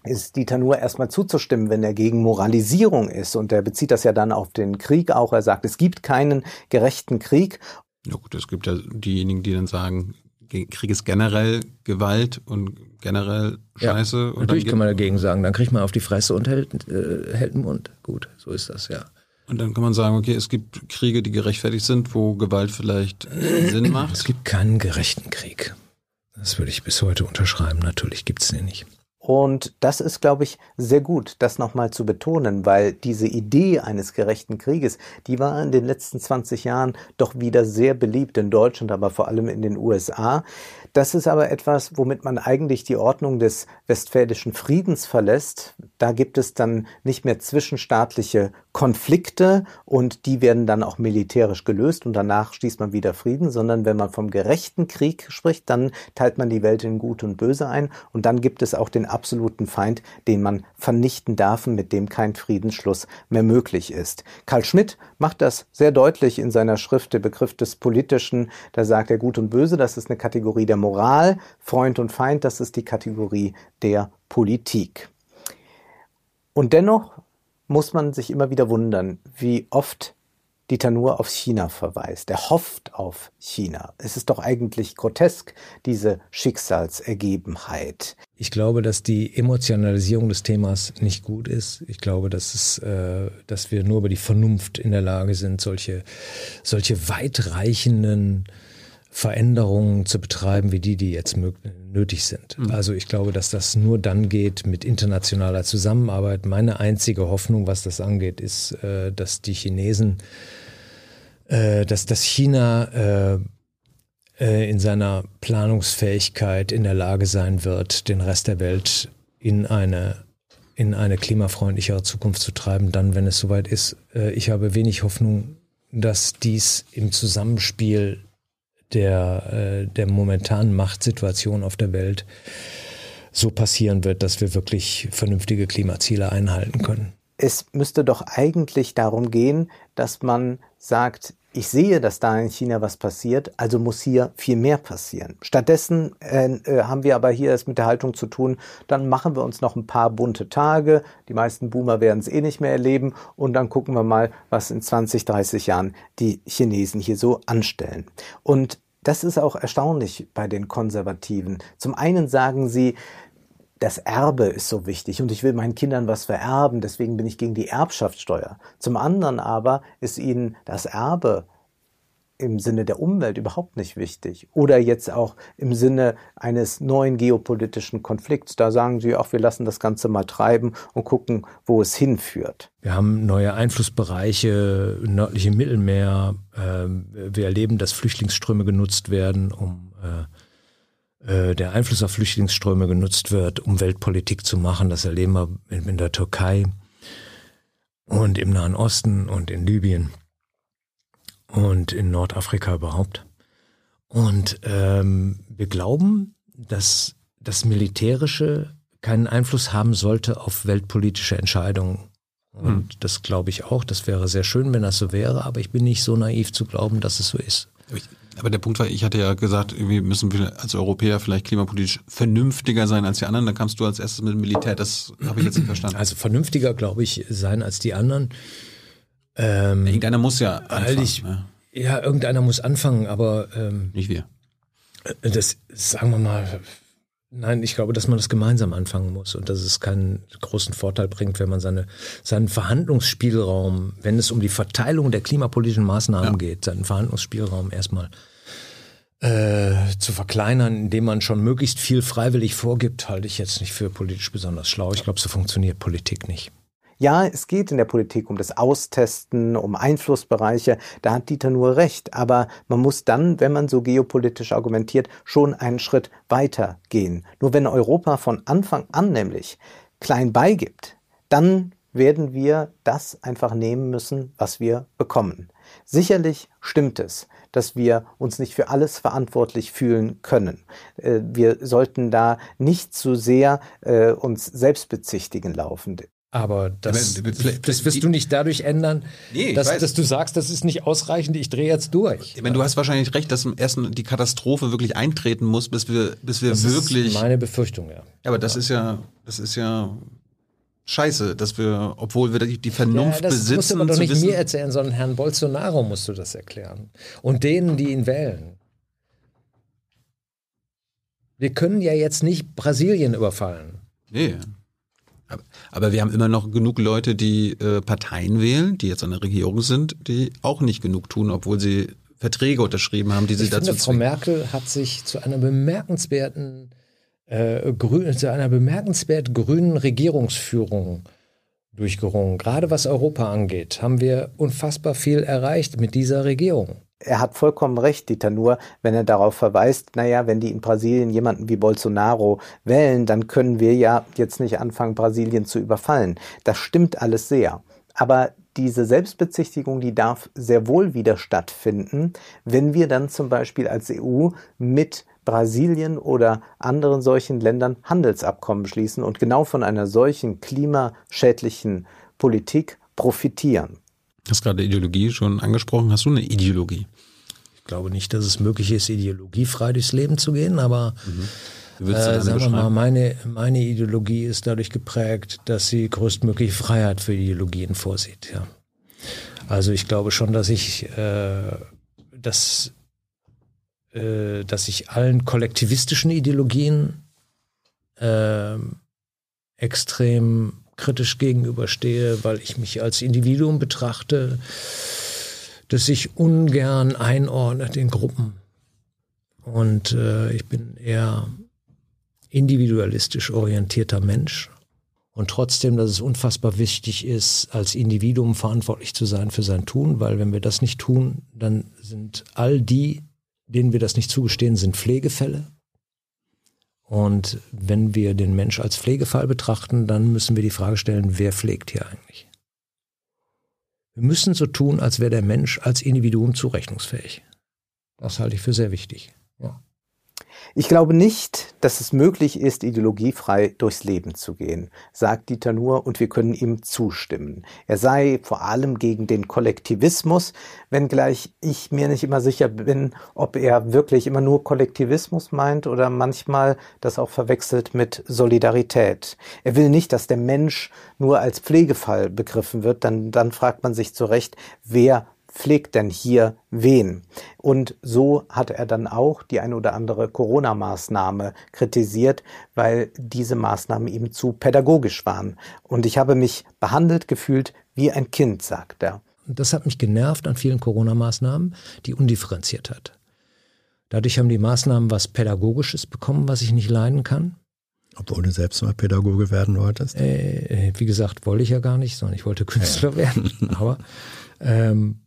ist Dieter nur erstmal zuzustimmen, wenn er gegen Moralisierung ist. Und er bezieht das ja dann auf den Krieg auch. Er sagt, es gibt keinen gerechten Krieg. Ja gut, es gibt ja diejenigen, die dann sagen, Krieg ist generell Gewalt und generell Scheiße. Ja, natürlich kann man dagegen sagen, dann kriegt man auf die Fresse und hält, äh, hält den Mund. Gut, so ist das, ja. Und dann kann man sagen, okay, es gibt Kriege, die gerechtfertigt sind, wo Gewalt vielleicht Sinn macht. Es gibt keinen gerechten Krieg. Das würde ich bis heute unterschreiben. Natürlich gibt es den nicht. Und das ist, glaube ich, sehr gut, das nochmal zu betonen, weil diese Idee eines gerechten Krieges, die war in den letzten 20 Jahren doch wieder sehr beliebt in Deutschland, aber vor allem in den USA. Das ist aber etwas, womit man eigentlich die Ordnung des westfälischen Friedens verlässt. Da gibt es dann nicht mehr zwischenstaatliche Konflikte und die werden dann auch militärisch gelöst und danach schließt man wieder Frieden, sondern wenn man vom gerechten Krieg spricht, dann teilt man die Welt in Gut und Böse ein und dann gibt es auch den absoluten Feind, den man vernichten darf und mit dem kein Friedensschluss mehr möglich ist. Karl Schmidt macht das sehr deutlich in seiner Schrift Der Begriff des Politischen. Da sagt er Gut und Böse, das ist eine Kategorie der Moral, Freund und Feind, das ist die Kategorie der Politik. Und dennoch muss man sich immer wieder wundern, wie oft Dieter nur auf China verweist. Er hofft auf China. Es ist doch eigentlich grotesk, diese Schicksalsergebenheit. Ich glaube, dass die Emotionalisierung des Themas nicht gut ist. Ich glaube, dass, es, äh, dass wir nur über die Vernunft in der Lage sind, solche, solche weitreichenden Veränderungen zu betreiben, wie die, die jetzt nötig sind. Mhm. Also ich glaube, dass das nur dann geht mit internationaler Zusammenarbeit. Meine einzige Hoffnung, was das angeht, ist, äh, dass die Chinesen, äh, dass das China äh, in seiner Planungsfähigkeit in der Lage sein wird, den Rest der Welt in eine in eine klimafreundlichere Zukunft zu treiben, dann, wenn es soweit ist. Ich habe wenig Hoffnung, dass dies im Zusammenspiel der, äh, der momentanen Machtsituation auf der Welt so passieren wird, dass wir wirklich vernünftige Klimaziele einhalten können. Es müsste doch eigentlich darum gehen, dass man sagt, ich sehe, dass da in China was passiert, also muss hier viel mehr passieren. Stattdessen äh, äh, haben wir aber hier es mit der Haltung zu tun, dann machen wir uns noch ein paar bunte Tage, die meisten Boomer werden es eh nicht mehr erleben und dann gucken wir mal, was in 20, 30 Jahren die Chinesen hier so anstellen. Und das ist auch erstaunlich bei den Konservativen. Zum einen sagen sie, das Erbe ist so wichtig und ich will meinen Kindern was vererben, deswegen bin ich gegen die Erbschaftssteuer. Zum anderen aber ist ihnen das Erbe im Sinne der Umwelt überhaupt nicht wichtig. Oder jetzt auch im Sinne eines neuen geopolitischen Konflikts. Da sagen sie, auch wir lassen das Ganze mal treiben und gucken, wo es hinführt. Wir haben neue Einflussbereiche, nördliche Mittelmeer. Ähm, wir erleben, dass Flüchtlingsströme genutzt werden, um äh, der Einfluss auf Flüchtlingsströme genutzt wird, um Weltpolitik zu machen. Das erleben wir in der Türkei und im Nahen Osten und in Libyen und in Nordafrika überhaupt. Und ähm, wir glauben, dass das Militärische keinen Einfluss haben sollte auf weltpolitische Entscheidungen. Und hm. das glaube ich auch. Das wäre sehr schön, wenn das so wäre, aber ich bin nicht so naiv zu glauben, dass es so ist. Aber der Punkt war, ich hatte ja gesagt, irgendwie müssen wir als Europäer vielleicht klimapolitisch vernünftiger sein als die anderen. Da kamst du als erstes mit dem Militär. Das habe ich jetzt nicht verstanden. Also vernünftiger, glaube ich, sein als die anderen. Ähm, Irgendeiner muss ja anfangen. Ich, ja. ja. irgendeiner muss anfangen, aber ähm, nicht wir. Äh, das sagen wir mal. Nein, ich glaube, dass man das gemeinsam anfangen muss und dass es keinen großen Vorteil bringt, wenn man seine, seinen Verhandlungsspielraum, wenn es um die Verteilung der klimapolitischen Maßnahmen ja. geht, seinen Verhandlungsspielraum erstmal äh, zu verkleinern, indem man schon möglichst viel freiwillig vorgibt, halte ich jetzt nicht für politisch besonders schlau. Ich glaube, so funktioniert Politik nicht. Ja, es geht in der Politik um das Austesten, um Einflussbereiche, da hat Dieter nur recht, aber man muss dann, wenn man so geopolitisch argumentiert, schon einen Schritt weiter gehen. Nur wenn Europa von Anfang an nämlich klein beigibt, dann werden wir das einfach nehmen müssen, was wir bekommen. Sicherlich stimmt es, dass wir uns nicht für alles verantwortlich fühlen können. Äh, wir sollten da nicht zu sehr äh, uns selbst bezichtigen laufen. Aber das, das wirst du nicht dadurch ändern, nee, dass, dass, du sagst, das ist nicht ausreichend, ich drehe jetzt durch. Ich meine, du hast wahrscheinlich recht, dass erst die Katastrophe wirklich eintreten muss, bis wir, bis wir das wirklich. Ist meine Befürchtung, ja. Aber das ist ja, das ist ja scheiße, dass wir, obwohl wir die, Vernunft ja, das besitzen. Das musst du aber doch nicht wissen, mir erzählen, sondern Herrn Bolsonaro musst du das erklären. Und denen, die ihn wählen. Wir können ja jetzt nicht Brasilien überfallen. Nee. Aber, aber wir haben immer noch genug Leute, die äh, Parteien wählen, die jetzt an der Regierung sind, die auch nicht genug tun, obwohl sie Verträge unterschrieben haben, die sie ich dazu finde, Frau Merkel hat sich zu einer bemerkenswerten äh, grün, zu einer bemerkenswert grünen Regierungsführung durchgerungen. Gerade was Europa angeht, haben wir unfassbar viel erreicht mit dieser Regierung. Er hat vollkommen recht, Dieter, nur wenn er darauf verweist, naja, wenn die in Brasilien jemanden wie Bolsonaro wählen, dann können wir ja jetzt nicht anfangen, Brasilien zu überfallen. Das stimmt alles sehr. Aber diese Selbstbezichtigung, die darf sehr wohl wieder stattfinden, wenn wir dann zum Beispiel als EU mit Brasilien oder anderen solchen Ländern Handelsabkommen schließen und genau von einer solchen klimaschädlichen Politik profitieren. Du hast gerade Ideologie schon angesprochen. Hast du eine Ideologie? Ich glaube nicht, dass es möglich ist, ideologiefrei durchs Leben zu gehen, aber mhm. äh, sagen wir mal, meine, meine Ideologie ist dadurch geprägt, dass sie größtmögliche Freiheit für Ideologien vorsieht. Ja. Also ich glaube schon, dass ich äh, dass äh, dass ich allen kollektivistischen Ideologien äh, extrem kritisch gegenüberstehe, weil ich mich als Individuum betrachte, das sich ungern einordnet in Gruppen. Und äh, ich bin eher individualistisch orientierter Mensch. Und trotzdem, dass es unfassbar wichtig ist, als Individuum verantwortlich zu sein für sein Tun, weil wenn wir das nicht tun, dann sind all die, denen wir das nicht zugestehen, sind Pflegefälle. Und wenn wir den Mensch als Pflegefall betrachten, dann müssen wir die Frage stellen, wer pflegt hier eigentlich? Wir müssen so tun, als wäre der Mensch als Individuum zurechnungsfähig. Das halte ich für sehr wichtig. Ja. Ich glaube nicht, dass es möglich ist, ideologiefrei durchs Leben zu gehen, sagt Dieter Nuhr, und wir können ihm zustimmen. Er sei vor allem gegen den Kollektivismus, wenngleich ich mir nicht immer sicher bin, ob er wirklich immer nur Kollektivismus meint oder manchmal das auch verwechselt mit Solidarität. Er will nicht, dass der Mensch nur als Pflegefall begriffen wird, dann, dann fragt man sich zu Recht, wer pflegt denn hier wen? Und so hat er dann auch die ein oder andere Corona-Maßnahme kritisiert, weil diese Maßnahmen ihm zu pädagogisch waren. Und ich habe mich behandelt gefühlt wie ein Kind, sagt er. Das hat mich genervt an vielen Corona-Maßnahmen, die undifferenziert hat. Dadurch haben die Maßnahmen was Pädagogisches bekommen, was ich nicht leiden kann. Obwohl du selbst mal Pädagoge werden wolltest? Äh, wie gesagt, wollte ich ja gar nicht, sondern ich wollte Künstler ja. werden. Aber ähm,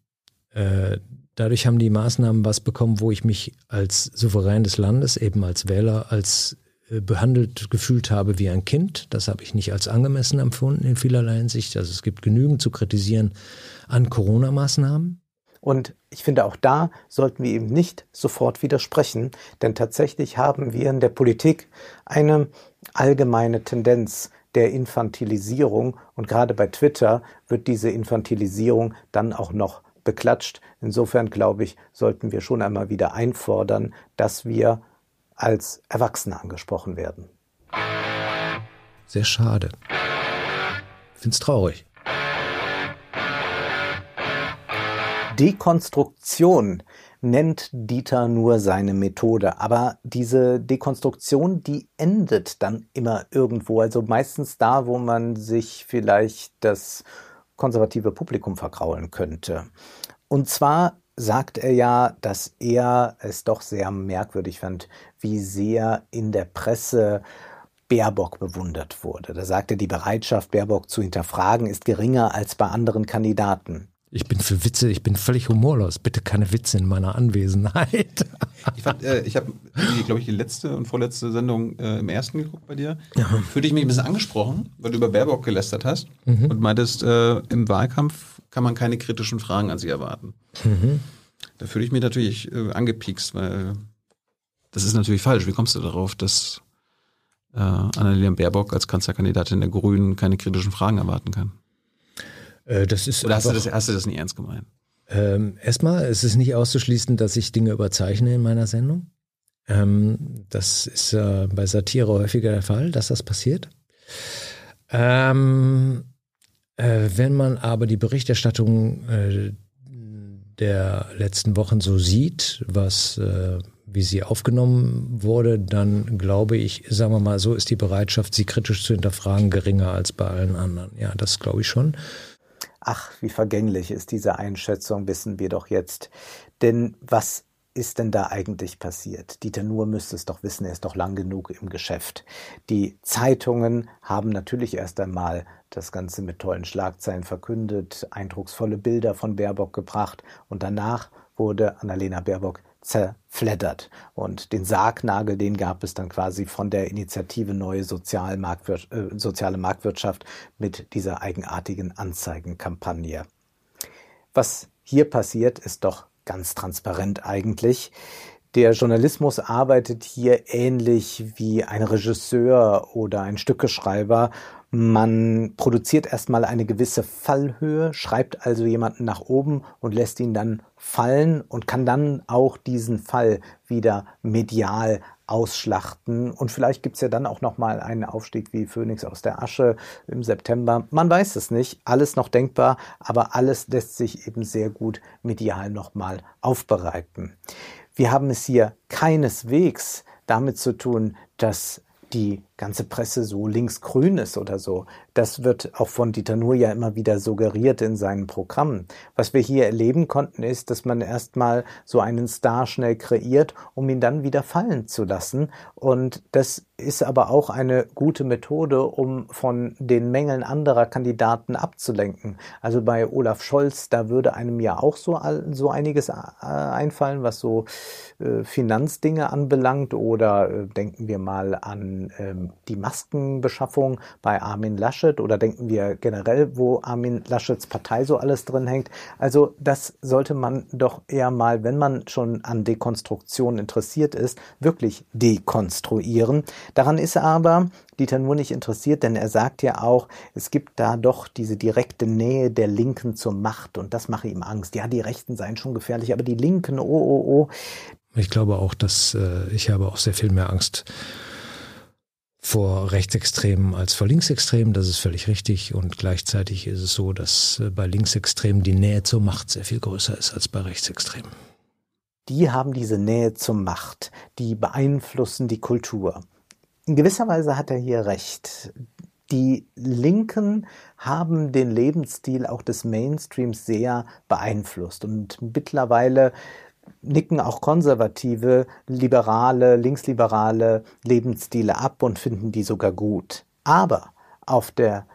äh, dadurch haben die Maßnahmen was bekommen, wo ich mich als Souverän des Landes, eben als Wähler, als äh, behandelt gefühlt habe wie ein Kind. Das habe ich nicht als angemessen empfunden in vielerlei Hinsicht. Also es gibt genügend zu kritisieren an Corona-Maßnahmen. Und ich finde, auch da sollten wir eben nicht sofort widersprechen, denn tatsächlich haben wir in der Politik eine allgemeine Tendenz der Infantilisierung und gerade bei Twitter wird diese Infantilisierung dann auch noch beklatscht. Insofern glaube ich, sollten wir schon einmal wieder einfordern, dass wir als Erwachsene angesprochen werden. Sehr schade. Es traurig. Dekonstruktion nennt Dieter nur seine Methode. Aber diese Dekonstruktion, die endet dann immer irgendwo. Also meistens da, wo man sich vielleicht das konservative Publikum verkraulen könnte. Und zwar sagt er ja, dass er es doch sehr merkwürdig fand, wie sehr in der Presse Baerbock bewundert wurde. Da sagte, die Bereitschaft, Baerbock zu hinterfragen, ist geringer als bei anderen Kandidaten. Ich bin für Witze, ich bin völlig humorlos. Bitte keine Witze in meiner Anwesenheit. Ich, äh, ich habe, glaube ich, die letzte und vorletzte Sendung äh, im ersten geguckt bei dir. Ja. Fühlte ich mich ein bisschen angesprochen, weil du über Baerbock gelästert hast mhm. und meintest, äh, im Wahlkampf kann man keine kritischen Fragen an sie erwarten. Mhm. Da fühle ich mich natürlich äh, angepiekst, weil das ist natürlich falsch. Wie kommst du darauf, dass äh, Annalena Baerbock als Kanzlerkandidatin der Grünen keine kritischen Fragen erwarten kann? Äh, das ist Oder hast, du das, hast du das nie ernst gemeint? Ähm, erstmal, es ist nicht auszuschließen, dass ich Dinge überzeichne in meiner Sendung. Ähm, das ist äh, bei Satire häufiger der Fall, dass das passiert. Ähm, äh, wenn man aber die Berichterstattung äh, der letzten Wochen so sieht, was äh, wie sie aufgenommen wurde, dann glaube ich, sagen wir mal so, ist die Bereitschaft, sie kritisch zu hinterfragen, geringer als bei allen anderen. Ja, das glaube ich schon. Ach, wie vergänglich ist diese Einschätzung, wissen wir doch jetzt. Denn was ist denn da eigentlich passiert? Dieter Nuhr müsste es doch wissen, er ist doch lang genug im Geschäft. Die Zeitungen haben natürlich erst einmal das Ganze mit tollen Schlagzeilen verkündet, eindrucksvolle Bilder von Baerbock gebracht und danach wurde Annalena Baerbock zerfleddert. Und den Sargnagel, den gab es dann quasi von der Initiative Neue Sozial äh, Soziale Marktwirtschaft mit dieser eigenartigen Anzeigenkampagne. Was hier passiert, ist doch ganz transparent eigentlich. Der Journalismus arbeitet hier ähnlich wie ein Regisseur oder ein Stückeschreiber man produziert erstmal eine gewisse Fallhöhe, schreibt also jemanden nach oben und lässt ihn dann fallen und kann dann auch diesen Fall wieder medial ausschlachten. Und vielleicht gibt's ja dann auch nochmal einen Aufstieg wie Phoenix aus der Asche im September. Man weiß es nicht, alles noch denkbar, aber alles lässt sich eben sehr gut medial nochmal aufbereiten. Wir haben es hier keineswegs damit zu tun, dass die ganze Presse so linksgrün ist oder so. Das wird auch von Dieter Nuhr ja immer wieder suggeriert in seinen Programmen. Was wir hier erleben konnten, ist, dass man erstmal so einen Star schnell kreiert, um ihn dann wieder fallen zu lassen. Und das ist aber auch eine gute Methode, um von den Mängeln anderer Kandidaten abzulenken. Also bei Olaf Scholz, da würde einem ja auch so, so einiges äh, einfallen, was so äh, Finanzdinge anbelangt. Oder äh, denken wir mal an ähm, die Maskenbeschaffung bei Armin Laschet oder denken wir generell, wo Armin Laschets Partei so alles drin hängt. Also das sollte man doch eher mal, wenn man schon an Dekonstruktion interessiert ist, wirklich dekonstruieren. Daran ist aber Dieter nur nicht interessiert, denn er sagt ja auch, es gibt da doch diese direkte Nähe der Linken zur Macht und das mache ihm Angst. Ja, die Rechten seien schon gefährlich, aber die Linken, oh, oh, oh. Ich glaube auch, dass äh, ich habe auch sehr viel mehr Angst vor Rechtsextremen als vor Linksextremen. Das ist völlig richtig. Und gleichzeitig ist es so, dass äh, bei Linksextremen die Nähe zur Macht sehr viel größer ist als bei Rechtsextremen. Die haben diese Nähe zur Macht. Die beeinflussen die Kultur. In gewisser Weise hat er hier recht. Die Linken haben den Lebensstil auch des Mainstreams sehr beeinflusst und mittlerweile nicken auch konservative, liberale, linksliberale Lebensstile ab und finden die sogar gut. Aber auf der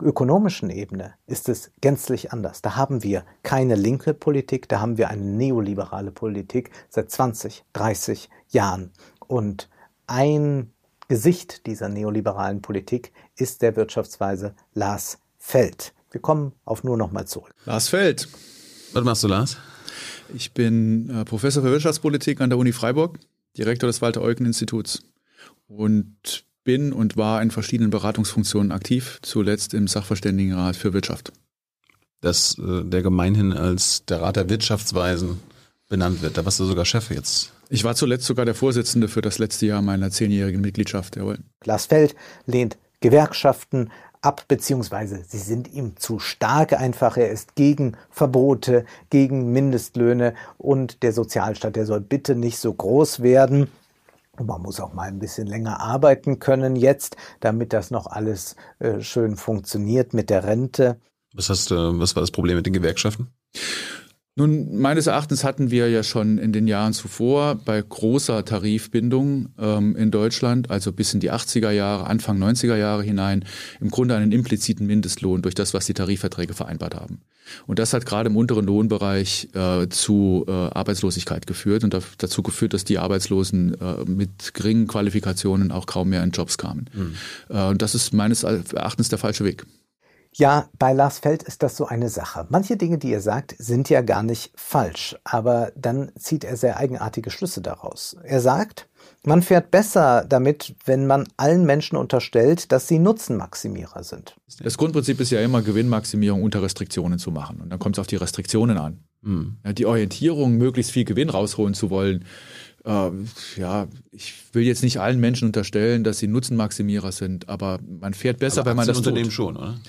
ökonomischen Ebene ist es gänzlich anders. Da haben wir keine linke Politik, da haben wir eine neoliberale Politik seit 20, 30 Jahren. Und ein Gesicht dieser neoliberalen Politik ist der Wirtschaftsweise Lars Feld. Wir kommen auf nur noch mal zurück. Lars Feld. Was machst du, Lars? Ich bin äh, Professor für Wirtschaftspolitik an der Uni Freiburg, Direktor des Walter-Eucken-Instituts und bin und war in verschiedenen Beratungsfunktionen aktiv, zuletzt im Sachverständigenrat für Wirtschaft. Das äh, der gemeinhin als der Rat der Wirtschaftsweisen benannt wird. Da warst du sogar Chef jetzt. Ich war zuletzt sogar der Vorsitzende für das letzte Jahr meiner zehnjährigen Mitgliedschaft. Jawohl. Glasfeld lehnt Gewerkschaften ab, beziehungsweise sie sind ihm zu stark einfach. Er ist gegen Verbote, gegen Mindestlöhne und der Sozialstaat, der soll bitte nicht so groß werden. man muss auch mal ein bisschen länger arbeiten können jetzt, damit das noch alles äh, schön funktioniert mit der Rente. Was hast du, was war das Problem mit den Gewerkschaften? Nun, meines Erachtens hatten wir ja schon in den Jahren zuvor bei großer Tarifbindung ähm, in Deutschland, also bis in die 80er Jahre, Anfang 90er Jahre hinein, im Grunde einen impliziten Mindestlohn durch das, was die Tarifverträge vereinbart haben. Und das hat gerade im unteren Lohnbereich äh, zu äh, Arbeitslosigkeit geführt und dazu geführt, dass die Arbeitslosen äh, mit geringen Qualifikationen auch kaum mehr in Jobs kamen. Mhm. Äh, und das ist meines Erachtens der falsche Weg. Ja, bei Lars Feld ist das so eine Sache. Manche Dinge, die er sagt, sind ja gar nicht falsch, aber dann zieht er sehr eigenartige Schlüsse daraus. Er sagt, man fährt besser damit, wenn man allen Menschen unterstellt, dass sie Nutzenmaximierer sind. Das Grundprinzip ist ja immer, Gewinnmaximierung unter Restriktionen zu machen. Und dann kommt es auf die Restriktionen an. Mhm. Ja, die Orientierung, möglichst viel Gewinn rausholen zu wollen, äh, ja, ich will jetzt nicht allen Menschen unterstellen, dass sie Nutzenmaximierer sind, aber man fährt besser, aber wenn man das Unternehmen tut. schon, oder?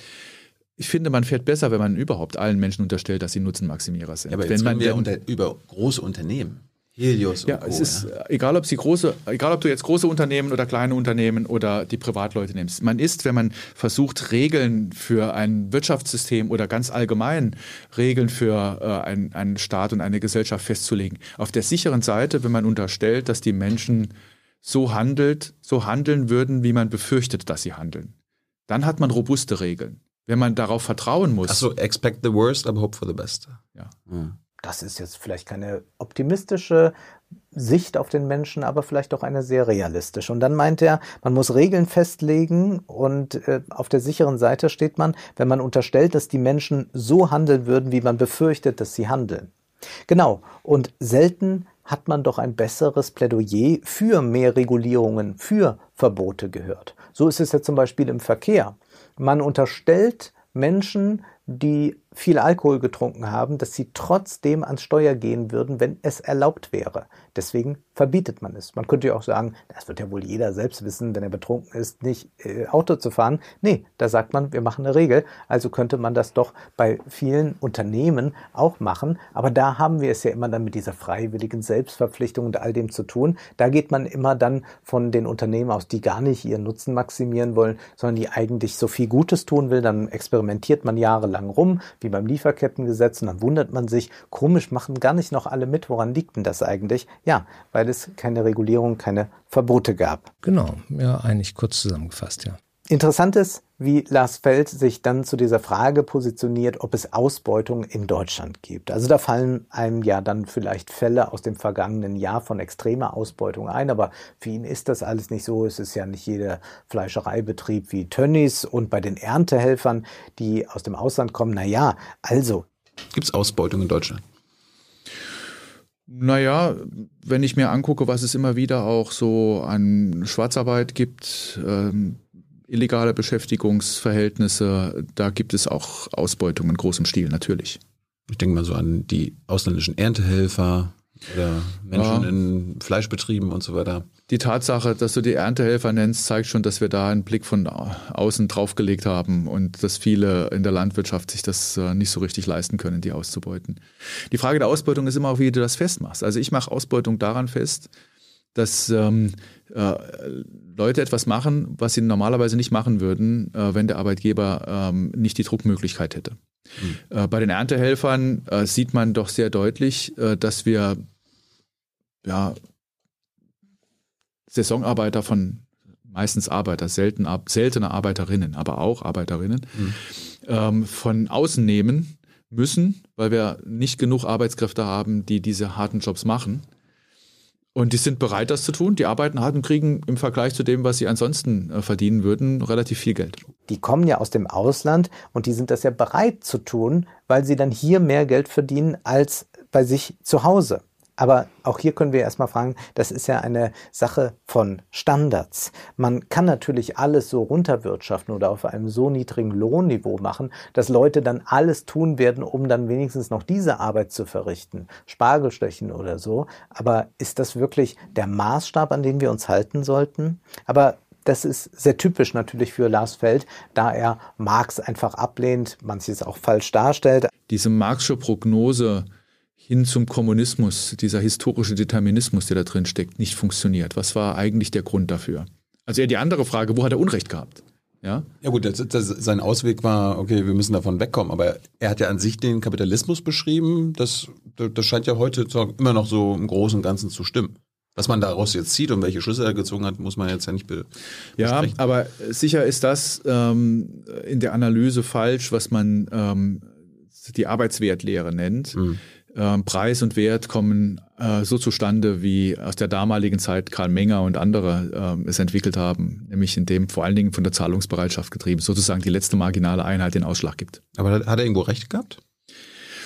Ich finde, man fährt besser, wenn man überhaupt allen Menschen unterstellt, dass sie Nutzenmaximierer sind. Ja, aber wenn man wir unter, über große Unternehmen. Helios ja, und Co, es ist ja. egal, ob sie große, egal ob du jetzt große Unternehmen oder kleine Unternehmen oder die Privatleute nimmst. Man ist, wenn man versucht, Regeln für ein Wirtschaftssystem oder ganz allgemein Regeln für äh, ein, einen Staat und eine Gesellschaft festzulegen, auf der sicheren Seite, wenn man unterstellt, dass die Menschen so handelt, so handeln würden, wie man befürchtet, dass sie handeln. Dann hat man robuste Regeln wenn man darauf vertrauen muss. Also expect the worst, aber hope for the best. Ja. Das ist jetzt vielleicht keine optimistische Sicht auf den Menschen, aber vielleicht doch eine sehr realistische. Und dann meint er, man muss Regeln festlegen und äh, auf der sicheren Seite steht man, wenn man unterstellt, dass die Menschen so handeln würden, wie man befürchtet, dass sie handeln. Genau. Und selten hat man doch ein besseres Plädoyer für mehr Regulierungen, für Verbote gehört. So ist es ja zum Beispiel im Verkehr. Man unterstellt Menschen, die viel Alkohol getrunken haben, dass sie trotzdem ans Steuer gehen würden, wenn es erlaubt wäre. Deswegen verbietet man es. Man könnte ja auch sagen, das wird ja wohl jeder selbst wissen, wenn er betrunken ist, nicht äh, Auto zu fahren. Nee, da sagt man, wir machen eine Regel. Also könnte man das doch bei vielen Unternehmen auch machen. Aber da haben wir es ja immer dann mit dieser freiwilligen Selbstverpflichtung und all dem zu tun. Da geht man immer dann von den Unternehmen aus, die gar nicht ihren Nutzen maximieren wollen, sondern die eigentlich so viel Gutes tun will. Dann experimentiert man jahrelang rum, wie beim Lieferkettengesetz, und dann wundert man sich, komisch, machen gar nicht noch alle mit. Woran liegt denn das eigentlich? Ja, weil es keine Regulierung, keine Verbote gab. Genau, ja, eigentlich kurz zusammengefasst, ja. Interessant ist, wie Lars Feld sich dann zu dieser Frage positioniert, ob es Ausbeutung in Deutschland gibt. Also da fallen einem ja dann vielleicht Fälle aus dem vergangenen Jahr von extremer Ausbeutung ein, aber für ihn ist das alles nicht so. Es ist ja nicht jeder Fleischereibetrieb wie Tönnies und bei den Erntehelfern, die aus dem Ausland kommen. Na ja, also. Gibt es Ausbeutung in Deutschland? Naja, wenn ich mir angucke, was es immer wieder auch so an Schwarzarbeit gibt, ähm, illegale Beschäftigungsverhältnisse, da gibt es auch Ausbeutung in großem Stil natürlich. Ich denke mal so an die ausländischen Erntehelfer oder Menschen ja. in Fleischbetrieben und so weiter. Die Tatsache, dass du die Erntehelfer nennst, zeigt schon, dass wir da einen Blick von außen draufgelegt haben und dass viele in der Landwirtschaft sich das äh, nicht so richtig leisten können, die auszubeuten. Die Frage der Ausbeutung ist immer auch, wie du das festmachst. Also ich mache Ausbeutung daran fest, dass ähm, äh, Leute etwas machen, was sie normalerweise nicht machen würden, äh, wenn der Arbeitgeber ähm, nicht die Druckmöglichkeit hätte. Mhm. Äh, bei den Erntehelfern äh, sieht man doch sehr deutlich, äh, dass wir ja, Saisonarbeiter von meistens Arbeiter, selten, seltene Arbeiterinnen, aber auch Arbeiterinnen, mhm. ähm, von außen nehmen müssen, weil wir nicht genug Arbeitskräfte haben, die diese harten Jobs machen. Und die sind bereit, das zu tun. Die arbeiten hart und kriegen im Vergleich zu dem, was sie ansonsten äh, verdienen würden, relativ viel Geld. Die kommen ja aus dem Ausland und die sind das ja bereit zu tun, weil sie dann hier mehr Geld verdienen als bei sich zu Hause. Aber auch hier können wir erstmal fragen, das ist ja eine Sache von Standards. Man kann natürlich alles so runterwirtschaften oder auf einem so niedrigen Lohnniveau machen, dass Leute dann alles tun werden, um dann wenigstens noch diese Arbeit zu verrichten. Spargelstechen oder so. Aber ist das wirklich der Maßstab, an den wir uns halten sollten? Aber das ist sehr typisch natürlich für Lars Feld, da er Marx einfach ablehnt, manches auch falsch darstellt. Diese Marxische Prognose, hin zum Kommunismus, dieser historische Determinismus, der da drin steckt, nicht funktioniert. Was war eigentlich der Grund dafür? Also eher die andere Frage, wo hat er Unrecht gehabt? Ja, ja gut, das, das, sein Ausweg war, okay, wir müssen davon wegkommen. Aber er hat ja an sich den Kapitalismus beschrieben. Das, das scheint ja heute immer noch so im Großen und Ganzen zu stimmen. Was man daraus jetzt zieht und welche Schlüsse er gezogen hat, muss man jetzt ja nicht be Ja, aber sicher ist das ähm, in der Analyse falsch, was man ähm, die Arbeitswertlehre nennt. Mhm. Ähm, Preis und Wert kommen äh, so zustande, wie aus der damaligen Zeit Karl Menger und andere äh, es entwickelt haben, nämlich indem vor allen Dingen von der Zahlungsbereitschaft getrieben, sozusagen die letzte marginale Einheit den Ausschlag gibt. Aber hat er irgendwo recht gehabt?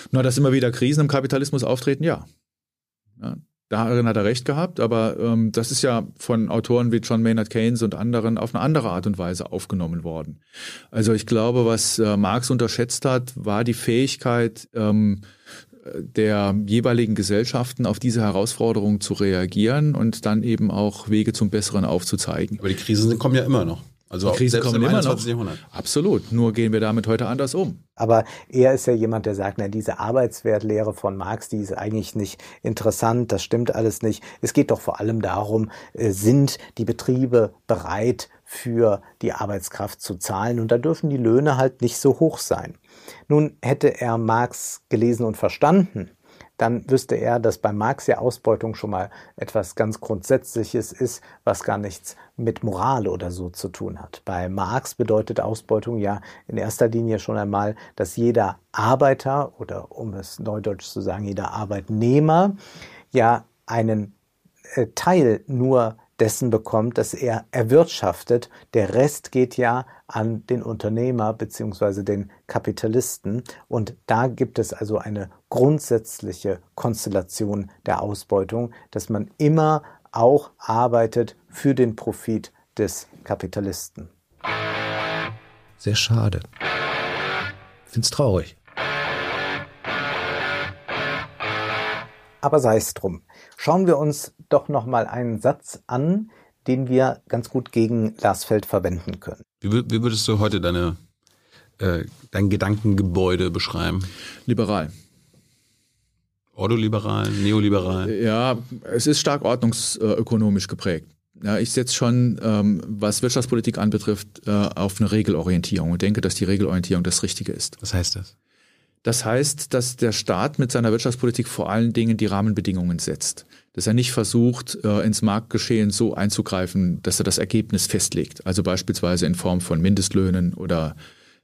Na, dass immer wieder Krisen im Kapitalismus auftreten, ja. ja Darin hat er recht gehabt, aber ähm, das ist ja von Autoren wie John Maynard Keynes und anderen auf eine andere Art und Weise aufgenommen worden. Also ich glaube, was äh, Marx unterschätzt hat, war die Fähigkeit ähm, der jeweiligen Gesellschaften auf diese Herausforderung zu reagieren und dann eben auch Wege zum Besseren aufzuzeigen. Aber die Krisen kommen ja immer noch. Also die Krisen kommen immer noch. Jahrhundert. Absolut. Nur gehen wir damit heute anders um. Aber er ist ja jemand, der sagt, na, diese Arbeitswertlehre von Marx, die ist eigentlich nicht interessant. Das stimmt alles nicht. Es geht doch vor allem darum, äh, sind die Betriebe bereit, für die Arbeitskraft zu zahlen? Und da dürfen die Löhne halt nicht so hoch sein. Nun hätte er Marx gelesen und verstanden, dann wüsste er, dass bei Marx ja Ausbeutung schon mal etwas ganz Grundsätzliches ist, was gar nichts mit Moral oder so zu tun hat. Bei Marx bedeutet Ausbeutung ja in erster Linie schon einmal, dass jeder Arbeiter oder um es neudeutsch zu sagen, jeder Arbeitnehmer ja einen äh, Teil nur dessen bekommt, dass er erwirtschaftet. Der Rest geht ja an den Unternehmer beziehungsweise den Kapitalisten. Und da gibt es also eine grundsätzliche Konstellation der Ausbeutung, dass man immer auch arbeitet für den Profit des Kapitalisten. Sehr schade. Es traurig. Aber sei es drum. Schauen wir uns doch noch mal einen Satz an, den wir ganz gut gegen Larsfeld verwenden können. Wie, wie würdest du heute deine, äh, dein Gedankengebäude beschreiben? Liberal. Ordoliberal, neoliberal? Ja, es ist stark ordnungsökonomisch geprägt. Ja, ich setze schon, ähm, was Wirtschaftspolitik anbetrifft, äh, auf eine Regelorientierung und denke, dass die Regelorientierung das Richtige ist. Was heißt das? Das heißt, dass der Staat mit seiner Wirtschaftspolitik vor allen Dingen die Rahmenbedingungen setzt. Dass er nicht versucht, äh, ins Marktgeschehen so einzugreifen, dass er das Ergebnis festlegt. Also beispielsweise in Form von Mindestlöhnen oder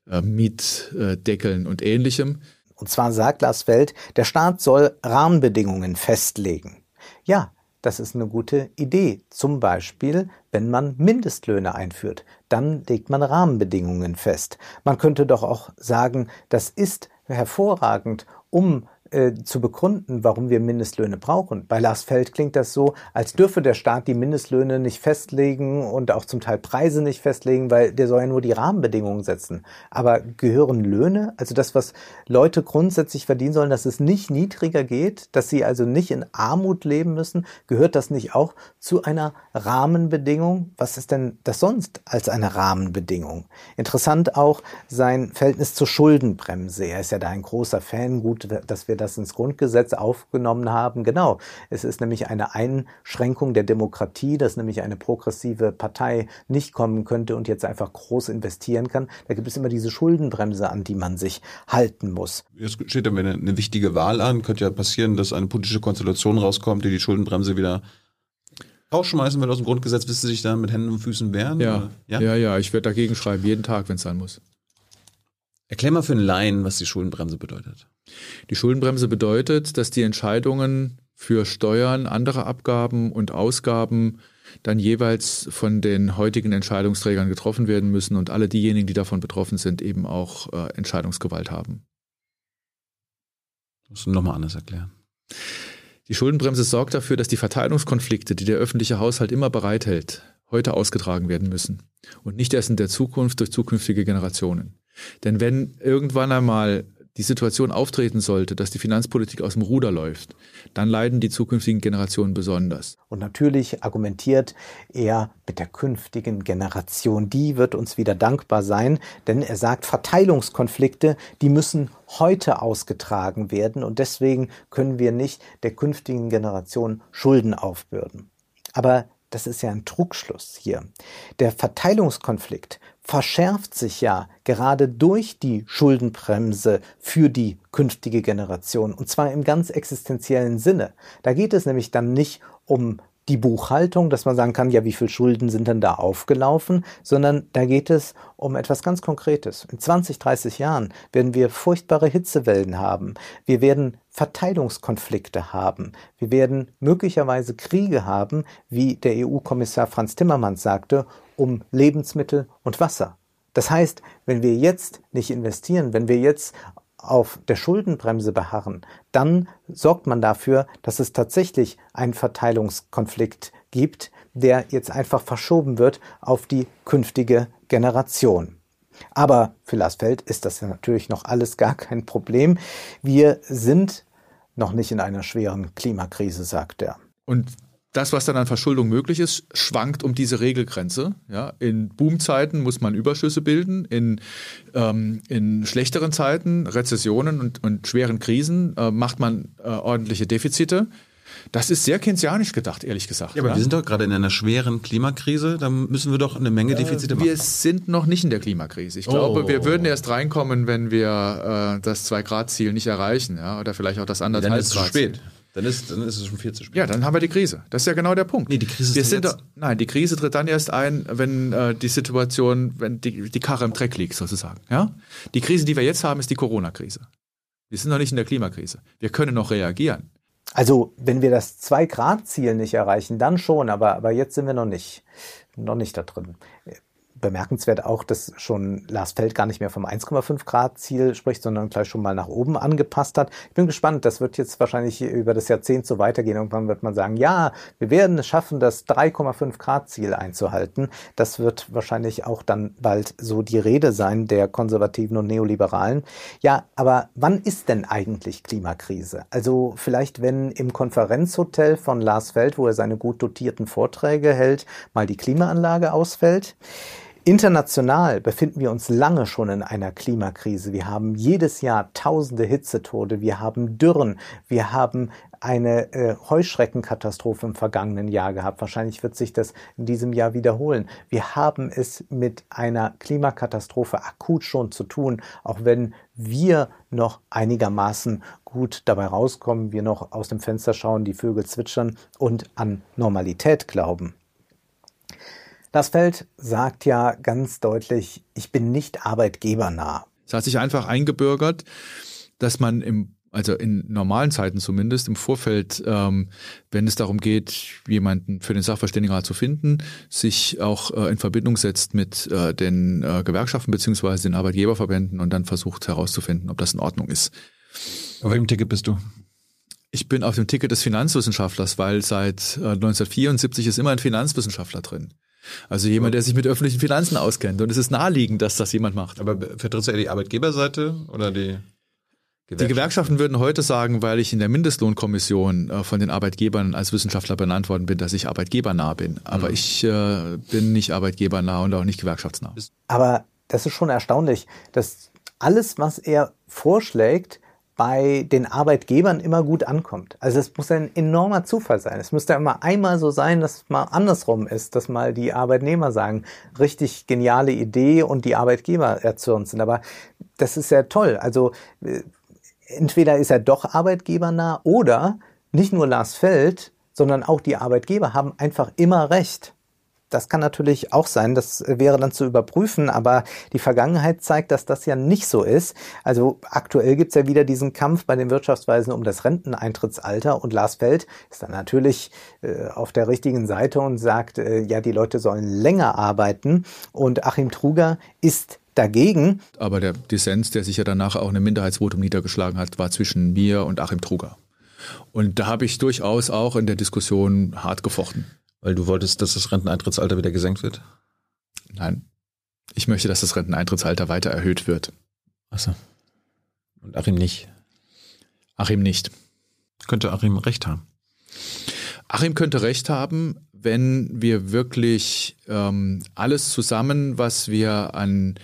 äh, Mietdeckeln und ähnlichem. Und zwar sagt Lars Feld, der Staat soll Rahmenbedingungen festlegen. Ja, das ist eine gute Idee. Zum Beispiel, wenn man Mindestlöhne einführt, dann legt man Rahmenbedingungen fest. Man könnte doch auch sagen, das ist hervorragend, um äh, zu begründen, warum wir Mindestlöhne brauchen. Bei Lars Feld klingt das so, als dürfe der Staat die Mindestlöhne nicht festlegen und auch zum Teil Preise nicht festlegen, weil der soll ja nur die Rahmenbedingungen setzen. Aber gehören Löhne, also das, was Leute grundsätzlich verdienen sollen, dass es nicht niedriger geht, dass sie also nicht in Armut leben müssen, gehört das nicht auch zu einer Rahmenbedingung? Was ist denn das sonst als eine Rahmenbedingung? Interessant auch sein Verhältnis zur Schuldenbremse. Er ist ja da ein großer Fan. Gut, dass wir das ins Grundgesetz aufgenommen haben. Genau, es ist nämlich eine Einschränkung der Demokratie, dass nämlich eine progressive Partei nicht kommen könnte und jetzt einfach groß investieren kann. Da gibt es immer diese Schuldenbremse, an die man sich halten muss. Jetzt steht dann eine, eine wichtige Wahl an. Könnte ja passieren, dass eine politische Konstellation rauskommt, die die Schuldenbremse wieder rausschmeißen will aus dem Grundgesetz. Willst du dich dann mit Händen und Füßen wehren? Ja, ja? ja, ja, ich werde dagegen schreiben, jeden Tag, wenn es sein muss. Erklär mal für einen Laien, was die Schuldenbremse bedeutet. Die Schuldenbremse bedeutet, dass die Entscheidungen für Steuern, andere Abgaben und Ausgaben dann jeweils von den heutigen Entscheidungsträgern getroffen werden müssen und alle diejenigen, die davon betroffen sind, eben auch äh, Entscheidungsgewalt haben. Das musst du nochmal anders erklären. Die Schuldenbremse sorgt dafür, dass die Verteilungskonflikte, die der öffentliche Haushalt immer bereithält, heute ausgetragen werden müssen und nicht erst in der Zukunft durch zukünftige Generationen. Denn wenn irgendwann einmal die Situation auftreten sollte, dass die Finanzpolitik aus dem Ruder läuft, dann leiden die zukünftigen Generationen besonders. Und natürlich argumentiert er mit der künftigen Generation, die wird uns wieder dankbar sein, denn er sagt, Verteilungskonflikte, die müssen heute ausgetragen werden und deswegen können wir nicht der künftigen Generation Schulden aufbürden. Aber das ist ja ein Trugschluss hier. Der Verteilungskonflikt verschärft sich ja gerade durch die Schuldenbremse für die künftige Generation und zwar im ganz existenziellen Sinne. Da geht es nämlich dann nicht um die Buchhaltung, dass man sagen kann, ja, wie viel Schulden sind denn da aufgelaufen, sondern da geht es um etwas ganz Konkretes. In 20, 30 Jahren werden wir furchtbare Hitzewellen haben. Wir werden Verteilungskonflikte haben. Wir werden möglicherweise Kriege haben, wie der EU-Kommissar Franz Timmermans sagte, um Lebensmittel und Wasser. Das heißt, wenn wir jetzt nicht investieren, wenn wir jetzt auf der Schuldenbremse beharren, dann sorgt man dafür, dass es tatsächlich einen Verteilungskonflikt gibt, der jetzt einfach verschoben wird auf die künftige Generation. Aber für Lasfeld ist das ja natürlich noch alles gar kein Problem. Wir sind noch nicht in einer schweren Klimakrise, sagt er. Und das, was dann an Verschuldung möglich ist, schwankt um diese Regelgrenze. Ja, in Boomzeiten muss man Überschüsse bilden, in, ähm, in schlechteren Zeiten, Rezessionen und, und schweren Krisen äh, macht man äh, ordentliche Defizite. Das ist sehr keynesianisch gedacht, ehrlich gesagt. Ja, aber ja? wir sind doch gerade in einer schweren Klimakrise, da müssen wir doch eine Menge Defizite äh, machen. Wir sind noch nicht in der Klimakrise. Ich glaube, oh. wir würden erst reinkommen, wenn wir äh, das Zwei-Grad-Ziel nicht erreichen, ja, oder vielleicht auch das anderthalb Grad. Dann ist es zu spät. Dann ist, dann ist es schon viel zu spät. Ja, dann haben wir die Krise. Das ist ja genau der Punkt. Nee, die Krise wir sind da, Nein, die Krise tritt dann erst ein, wenn äh, die Situation, wenn die, die Karre im Dreck liegt, sozusagen. Ja? Die Krise, die wir jetzt haben, ist die Corona-Krise. Wir sind noch nicht in der Klimakrise. Wir können noch reagieren. Also, wenn wir das Zwei-Grad-Ziel nicht erreichen, dann schon, aber, aber jetzt sind wir noch nicht, noch nicht da drin bemerkenswert auch, dass schon Lars Feld gar nicht mehr vom 1,5 Grad Ziel spricht, sondern gleich schon mal nach oben angepasst hat. Ich bin gespannt, das wird jetzt wahrscheinlich über das Jahrzehnt so weitergehen. Irgendwann wird man sagen, ja, wir werden es schaffen, das 3,5 Grad Ziel einzuhalten. Das wird wahrscheinlich auch dann bald so die Rede sein der Konservativen und Neoliberalen. Ja, aber wann ist denn eigentlich Klimakrise? Also vielleicht, wenn im Konferenzhotel von Lars Feld, wo er seine gut dotierten Vorträge hält, mal die Klimaanlage ausfällt. International befinden wir uns lange schon in einer Klimakrise. Wir haben jedes Jahr tausende Hitzetode, wir haben Dürren, wir haben eine äh, Heuschreckenkatastrophe im vergangenen Jahr gehabt. Wahrscheinlich wird sich das in diesem Jahr wiederholen. Wir haben es mit einer Klimakatastrophe akut schon zu tun, auch wenn wir noch einigermaßen gut dabei rauskommen, wir noch aus dem Fenster schauen, die Vögel zwitschern und an Normalität glauben. Das Feld sagt ja ganz deutlich, ich bin nicht arbeitgebernah. Es hat sich einfach eingebürgert, dass man im also in normalen Zeiten zumindest, im Vorfeld, ähm, wenn es darum geht, jemanden für den Sachverständigenrat zu finden, sich auch äh, in Verbindung setzt mit äh, den äh, Gewerkschaften beziehungsweise den Arbeitgeberverbänden und dann versucht herauszufinden, ob das in Ordnung ist. Auf welchem Ticket bist du? Ich bin auf dem Ticket des Finanzwissenschaftlers, weil seit 1974 äh, ist immer ein Finanzwissenschaftler drin. Also jemand, der sich mit öffentlichen Finanzen auskennt. Und es ist naheliegend, dass das jemand macht. Aber vertrittst du eher die Arbeitgeberseite oder die Gewerkschaften? Die Gewerkschaften würden heute sagen, weil ich in der Mindestlohnkommission äh, von den Arbeitgebern als Wissenschaftler benannt worden bin, dass ich arbeitgebernah bin. Aber mhm. ich äh, bin nicht arbeitgebernah und auch nicht gewerkschaftsnah. Aber das ist schon erstaunlich, dass alles, was er vorschlägt, bei den Arbeitgebern immer gut ankommt. Also es muss ein enormer Zufall sein. Es müsste immer einmal so sein, dass es mal andersrum ist, dass mal die Arbeitnehmer sagen, richtig geniale Idee und die Arbeitgeber erzürnt sind. Aber das ist ja toll. Also äh, entweder ist er doch arbeitgebernah oder nicht nur Lars Feld, sondern auch die Arbeitgeber haben einfach immer recht. Das kann natürlich auch sein, das wäre dann zu überprüfen, aber die Vergangenheit zeigt, dass das ja nicht so ist. Also aktuell gibt's ja wieder diesen Kampf bei den Wirtschaftsweisen um das Renteneintrittsalter und Lars Feld ist dann natürlich äh, auf der richtigen Seite und sagt, äh, ja, die Leute sollen länger arbeiten und Achim Truger ist dagegen. Aber der Dissens, der sich ja danach auch eine Minderheitsvotum niedergeschlagen hat, war zwischen mir und Achim Truger. Und da habe ich durchaus auch in der Diskussion hart gefochten. Weil du wolltest, dass das Renteneintrittsalter wieder gesenkt wird? Nein. Ich möchte, dass das Renteneintrittsalter weiter erhöht wird. Achso. Und Achim nicht? Achim nicht. Könnte Achim recht haben? Achim könnte recht haben, wenn wir wirklich ähm, alles zusammen, was wir an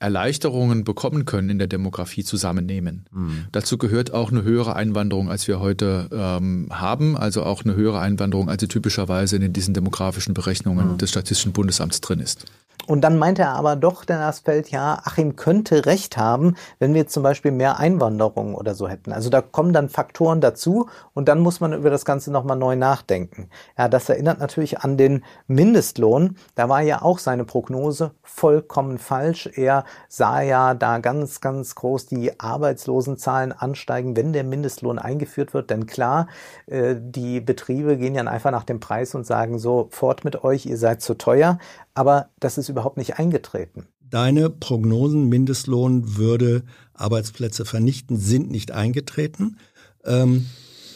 Erleichterungen bekommen können in der Demografie, zusammennehmen. Mhm. Dazu gehört auch eine höhere Einwanderung, als wir heute ähm, haben, also auch eine höhere Einwanderung, als sie typischerweise in diesen demografischen Berechnungen mhm. des Statistischen Bundesamts drin ist. Und dann meinte er aber doch, der Asfeld, ja, Achim könnte recht haben, wenn wir zum Beispiel mehr Einwanderung oder so hätten. Also da kommen dann Faktoren dazu und dann muss man über das Ganze nochmal neu nachdenken. Ja, das erinnert natürlich an den Mindestlohn. Da war ja auch seine Prognose vollkommen falsch. Er sah ja da ganz, ganz groß die Arbeitslosenzahlen ansteigen, wenn der Mindestlohn eingeführt wird. Denn klar, äh, die Betriebe gehen ja einfach nach dem Preis und sagen so, fort mit euch, ihr seid zu teuer aber das ist überhaupt nicht eingetreten. Deine Prognosen, Mindestlohn würde Arbeitsplätze vernichten, sind nicht eingetreten. Ähm,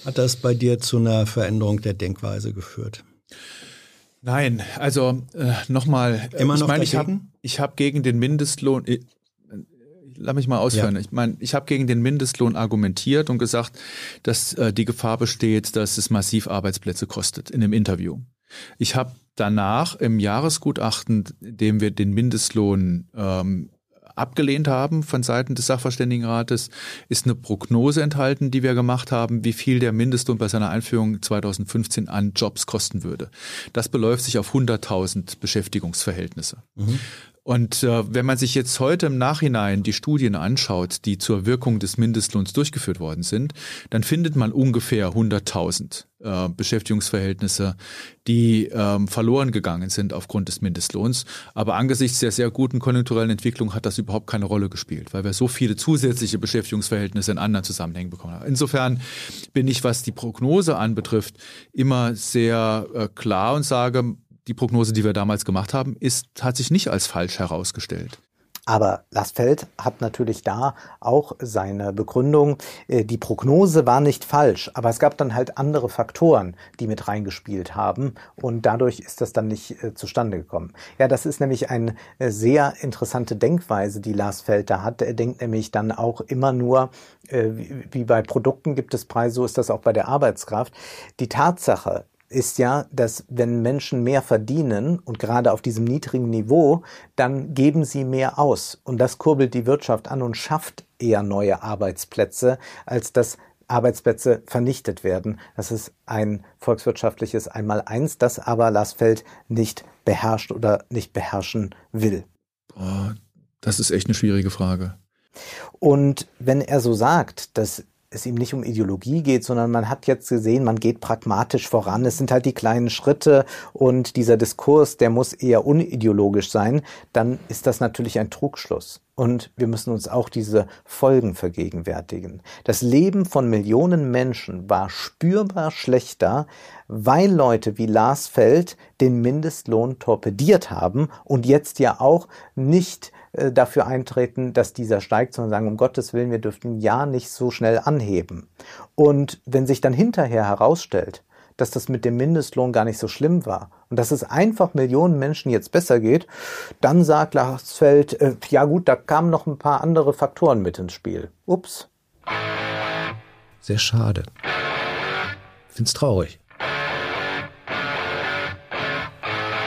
hat das bei dir zu einer Veränderung der Denkweise geführt? Nein, also äh, nochmal. Immer noch ich meine, ich habe ich hab gegen den Mindestlohn. Ich, lass mich mal ausführen. Ja. Ich meine, ich habe gegen den Mindestlohn argumentiert und gesagt, dass äh, die Gefahr besteht, dass es massiv Arbeitsplätze kostet in dem Interview. Ich habe danach im Jahresgutachten, dem wir den Mindestlohn ähm, abgelehnt haben von Seiten des Sachverständigenrates, ist eine Prognose enthalten, die wir gemacht haben, wie viel der Mindestlohn bei seiner Einführung 2015 an Jobs kosten würde. Das beläuft sich auf 100.000 Beschäftigungsverhältnisse. Mhm. Und äh, wenn man sich jetzt heute im Nachhinein die Studien anschaut, die zur Wirkung des Mindestlohns durchgeführt worden sind, dann findet man ungefähr 100.000 äh, Beschäftigungsverhältnisse, die ähm, verloren gegangen sind aufgrund des Mindestlohns. Aber angesichts der sehr guten konjunkturellen Entwicklung hat das überhaupt keine Rolle gespielt, weil wir so viele zusätzliche Beschäftigungsverhältnisse in anderen Zusammenhängen bekommen haben. Insofern bin ich, was die Prognose anbetrifft, immer sehr äh, klar und sage, die Prognose, die wir damals gemacht haben, ist, hat sich nicht als falsch herausgestellt. Aber Lassfeld hat natürlich da auch seine Begründung. Äh, die Prognose war nicht falsch, aber es gab dann halt andere Faktoren, die mit reingespielt haben und dadurch ist das dann nicht äh, zustande gekommen. Ja, das ist nämlich eine äh, sehr interessante Denkweise, die Lassfeld da hat. Er denkt nämlich dann auch immer nur, wie bei Produkten gibt es Preise, so ist das auch bei der Arbeitskraft. Die Tatsache, ist ja, dass wenn Menschen mehr verdienen und gerade auf diesem niedrigen Niveau, dann geben sie mehr aus. Und das kurbelt die Wirtschaft an und schafft eher neue Arbeitsplätze, als dass Arbeitsplätze vernichtet werden. Das ist ein volkswirtschaftliches Einmaleins, das aber Lassfeld nicht beherrscht oder nicht beherrschen will. Boah, das ist echt eine schwierige Frage. Und wenn er so sagt, dass es ihm nicht um Ideologie geht, sondern man hat jetzt gesehen, man geht pragmatisch voran. Es sind halt die kleinen Schritte und dieser Diskurs, der muss eher unideologisch sein. Dann ist das natürlich ein Trugschluss. Und wir müssen uns auch diese Folgen vergegenwärtigen. Das Leben von Millionen Menschen war spürbar schlechter, weil Leute wie Lars Feld den Mindestlohn torpediert haben und jetzt ja auch nicht äh, dafür eintreten, dass dieser steigt, sondern sagen, um Gottes Willen, wir dürften ja nicht so schnell anheben. Und wenn sich dann hinterher herausstellt, dass das mit dem Mindestlohn gar nicht so schlimm war und dass es einfach Millionen Menschen jetzt besser geht, dann sagt Larsfeld, äh, ja gut, da kamen noch ein paar andere Faktoren mit ins Spiel. Ups. Sehr schade. Find's traurig.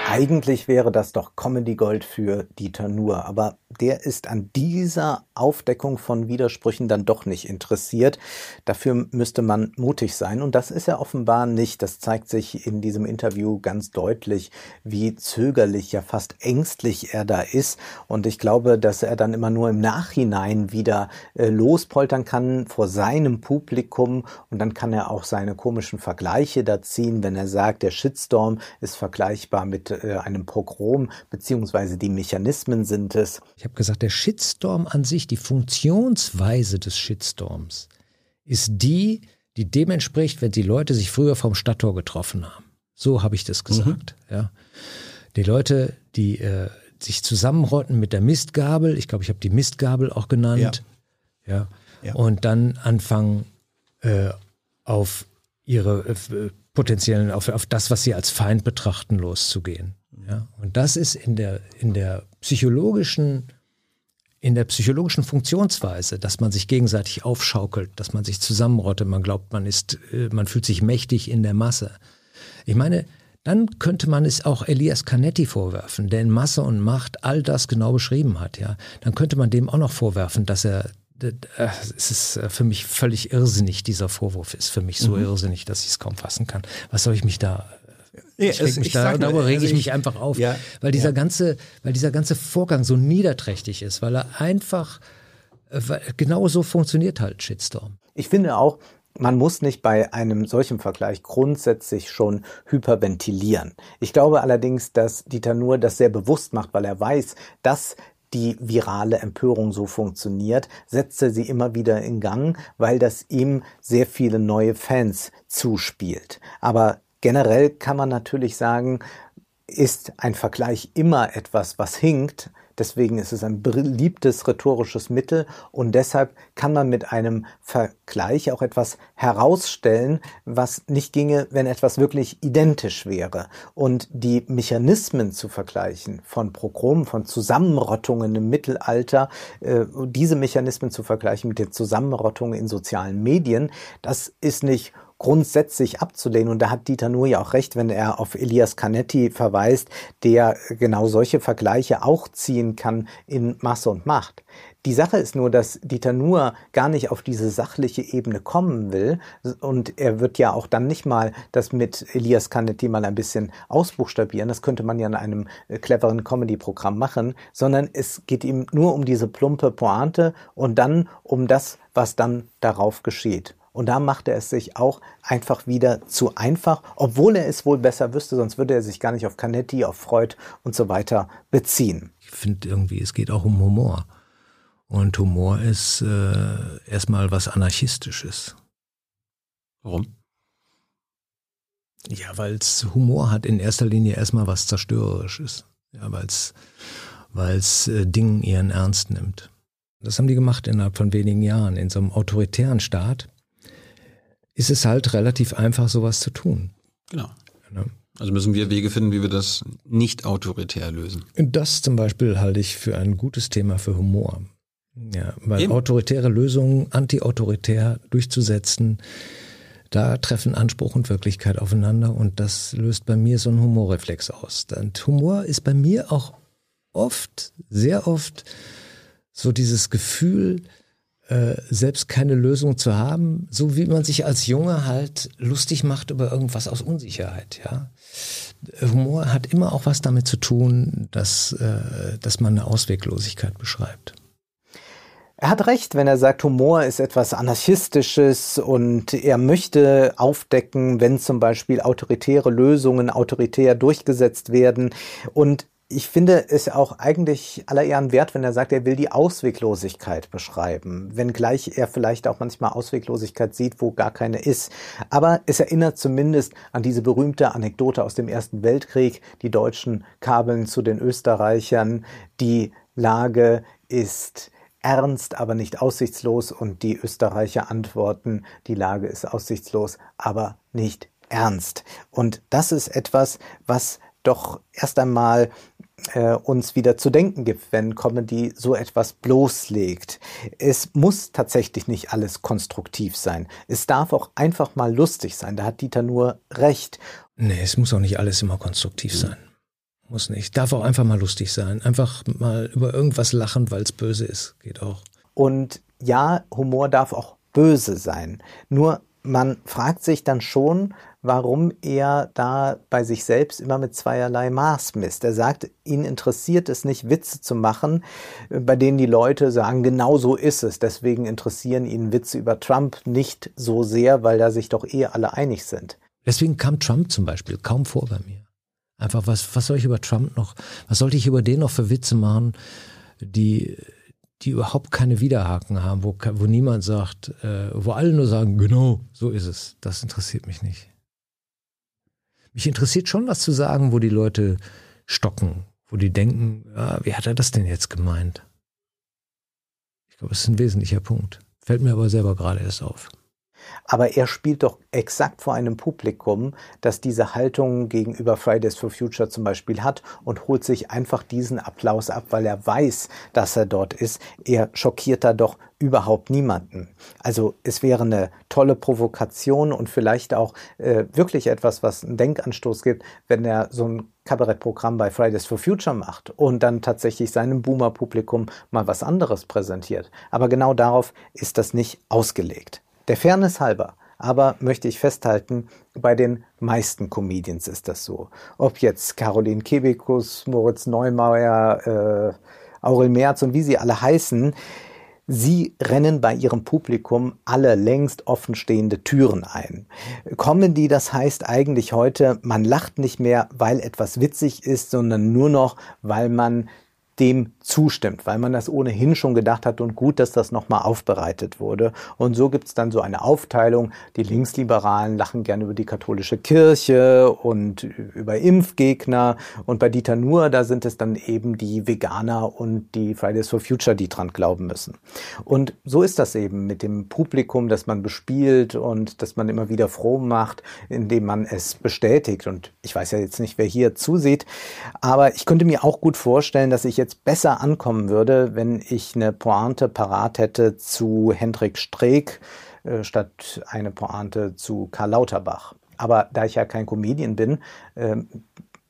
Eigentlich wäre das doch Comedy Gold für Dieter Nuhr, aber der ist an dieser Aufdeckung von Widersprüchen dann doch nicht interessiert. Dafür müsste man mutig sein und das ist er offenbar nicht. Das zeigt sich in diesem Interview ganz deutlich, wie zögerlich, ja fast ängstlich er da ist und ich glaube, dass er dann immer nur im Nachhinein wieder äh, lospoltern kann vor seinem Publikum und dann kann er auch seine komischen Vergleiche da ziehen, wenn er sagt, der Shitstorm ist vergleichbar mit äh, einem Pogrom, beziehungsweise die Mechanismen sind es. Ich habe gesagt, der Shitstorm an sich, die Funktionsweise des Shitstorms, ist die, die dem entspricht, wenn die Leute sich früher vom Stadttor getroffen haben. So habe ich das gesagt. Mhm. Ja. Die Leute, die äh, sich zusammenrotten mit der Mistgabel, ich glaube, ich habe die Mistgabel auch genannt, ja, ja. ja. und dann anfangen äh, auf ihre äh, potenziellen, auf, auf das, was sie als Feind betrachten, loszugehen. Ja, und das ist in der, in der psychologischen, in der psychologischen Funktionsweise, dass man sich gegenseitig aufschaukelt, dass man sich zusammenrottet, man glaubt, man ist, äh, man fühlt sich mächtig in der Masse. Ich meine, dann könnte man es auch Elias Canetti vorwerfen, der in Masse und Macht all das genau beschrieben hat. Ja, dann könnte man dem auch noch vorwerfen, dass er es ist für mich völlig irrsinnig, dieser Vorwurf ist für mich so mhm. irrsinnig, dass ich es kaum fassen kann. Was soll ich mich da Nee, ich es, ich da, darüber rege ich also mich einfach auf, ja, weil dieser ja. ganze, weil dieser ganze Vorgang so niederträchtig ist, weil er einfach äh, genau so funktioniert halt Shitstorm. Ich finde auch, man muss nicht bei einem solchen Vergleich grundsätzlich schon hyperventilieren. Ich glaube allerdings, dass Dieter Nuhr das sehr bewusst macht, weil er weiß, dass die virale Empörung so funktioniert, setzt er sie immer wieder in Gang, weil das ihm sehr viele neue Fans zuspielt. Aber generell kann man natürlich sagen, ist ein Vergleich immer etwas, was hinkt, Deswegen ist es ein beliebtes rhetorisches Mittel und deshalb kann man mit einem Vergleich auch etwas herausstellen, was nicht ginge, wenn etwas wirklich identisch wäre. Und die Mechanismen zu vergleichen von Progromen, von Zusammenrottungen im Mittelalter, äh, diese Mechanismen zu vergleichen mit den Zusammenrottungen in sozialen Medien, das ist nicht grundsätzlich abzulehnen. Und da hat Dieter Nuhr ja auch recht, wenn er auf Elias Canetti verweist, der genau solche Vergleiche auch ziehen kann in Masse und Macht. Die Sache ist nur, dass Dieter Nuhr gar nicht auf diese sachliche Ebene kommen will und er wird ja auch dann nicht mal das mit Elias Canetti mal ein bisschen ausbuchstabieren, das könnte man ja in einem äh, cleveren Comedy-Programm machen, sondern es geht ihm nur um diese plumpe Pointe und dann um das, was dann darauf geschieht. Und da macht er es sich auch einfach wieder zu einfach, obwohl er es wohl besser wüsste, sonst würde er sich gar nicht auf Canetti, auf Freud und so weiter beziehen. Ich finde irgendwie, es geht auch um Humor. Und Humor ist äh, erstmal was Anarchistisches. Warum? Ja, weil es Humor hat in erster Linie erstmal was Zerstörerisches. Ja, weil es weil's, äh, Dingen ihren Ernst nimmt. Das haben die gemacht innerhalb von wenigen Jahren. In so einem autoritären Staat ist es halt relativ einfach, sowas zu tun. Genau. Ja. Also müssen wir Wege finden, wie wir das nicht autoritär lösen. Das zum Beispiel halte ich für ein gutes Thema für Humor. Ja, weil Eben. autoritäre Lösungen anti-autoritär durchzusetzen, da treffen Anspruch und Wirklichkeit aufeinander und das löst bei mir so einen Humorreflex aus. Und Humor ist bei mir auch oft, sehr oft so dieses Gefühl, selbst keine Lösung zu haben, so wie man sich als Junge halt lustig macht über irgendwas aus Unsicherheit, ja. Humor hat immer auch was damit zu tun, dass, äh, dass man eine Ausweglosigkeit beschreibt. Er hat recht, wenn er sagt, Humor ist etwas Anarchistisches und er möchte aufdecken, wenn zum Beispiel autoritäre Lösungen autoritär durchgesetzt werden. Und ich finde es auch eigentlich aller Ehren wert, wenn er sagt, er will die Ausweglosigkeit beschreiben, wenngleich er vielleicht auch manchmal Ausweglosigkeit sieht, wo gar keine ist. Aber es erinnert zumindest an diese berühmte Anekdote aus dem Ersten Weltkrieg. Die Deutschen kabeln zu den Österreichern. Die Lage ist ernst, aber nicht aussichtslos und die Österreicher antworten, die Lage ist aussichtslos, aber nicht ernst. Und das ist etwas, was doch erst einmal äh, uns wieder zu denken gibt, wenn Comedy so etwas bloßlegt. Es muss tatsächlich nicht alles konstruktiv sein. Es darf auch einfach mal lustig sein. Da hat Dieter nur recht. Nee, es muss auch nicht alles immer konstruktiv mhm. sein. Muss nicht. Darf auch einfach mal lustig sein. Einfach mal über irgendwas lachen, weil es böse ist. Geht auch. Und ja, Humor darf auch böse sein. Nur man fragt sich dann schon, warum er da bei sich selbst immer mit zweierlei Maß misst. Er sagt, ihn interessiert es nicht, Witze zu machen, bei denen die Leute sagen, genau so ist es. Deswegen interessieren ihn Witze über Trump nicht so sehr, weil da sich doch eh alle einig sind. Deswegen kam Trump zum Beispiel kaum vor bei mir. Einfach, was, was soll ich über Trump noch, was sollte ich über den noch für Witze machen, die, die überhaupt keine Widerhaken haben, wo, wo niemand sagt, äh, wo alle nur sagen, genau, so ist es. Das interessiert mich nicht. Mich interessiert schon, was zu sagen, wo die Leute stocken, wo die denken, ja, wie hat er das denn jetzt gemeint? Ich glaube, das ist ein wesentlicher Punkt. Fällt mir aber selber gerade erst auf. Aber er spielt doch exakt vor einem Publikum, das diese Haltung gegenüber Fridays for Future zum Beispiel hat und holt sich einfach diesen Applaus ab, weil er weiß, dass er dort ist. Er schockiert da doch überhaupt niemanden. Also es wäre eine tolle Provokation und vielleicht auch äh, wirklich etwas, was einen Denkanstoß gibt, wenn er so ein Kabarettprogramm bei Fridays for Future macht und dann tatsächlich seinem Boomer-Publikum mal was anderes präsentiert. Aber genau darauf ist das nicht ausgelegt. Der Fairness halber aber möchte ich festhalten, bei den meisten Comedians ist das so. Ob jetzt Caroline Kebekus, Moritz Neumeier, äh, Aurel Merz und wie sie alle heißen, Sie rennen bei ihrem Publikum alle längst offenstehende Türen ein. Comedy, das heißt eigentlich heute, man lacht nicht mehr, weil etwas witzig ist, sondern nur noch, weil man dem zustimmt, weil man das ohnehin schon gedacht hat und gut, dass das nochmal aufbereitet wurde. Und so gibt es dann so eine Aufteilung. Die Linksliberalen lachen gerne über die katholische Kirche und über Impfgegner. Und bei Dieter Nuhr, da sind es dann eben die Veganer und die Fridays for Future, die dran glauben müssen. Und so ist das eben mit dem Publikum, das man bespielt und das man immer wieder froh macht, indem man es bestätigt. Und ich weiß ja jetzt nicht, wer hier zusieht, aber ich könnte mir auch gut vorstellen, dass ich jetzt jetzt ankommen würde, wenn ich eine Pointe parat hätte zu Hendrik Streeck äh, statt eine Pointe zu Karl Lauterbach. Aber da ich ja kein Comedian bin, äh,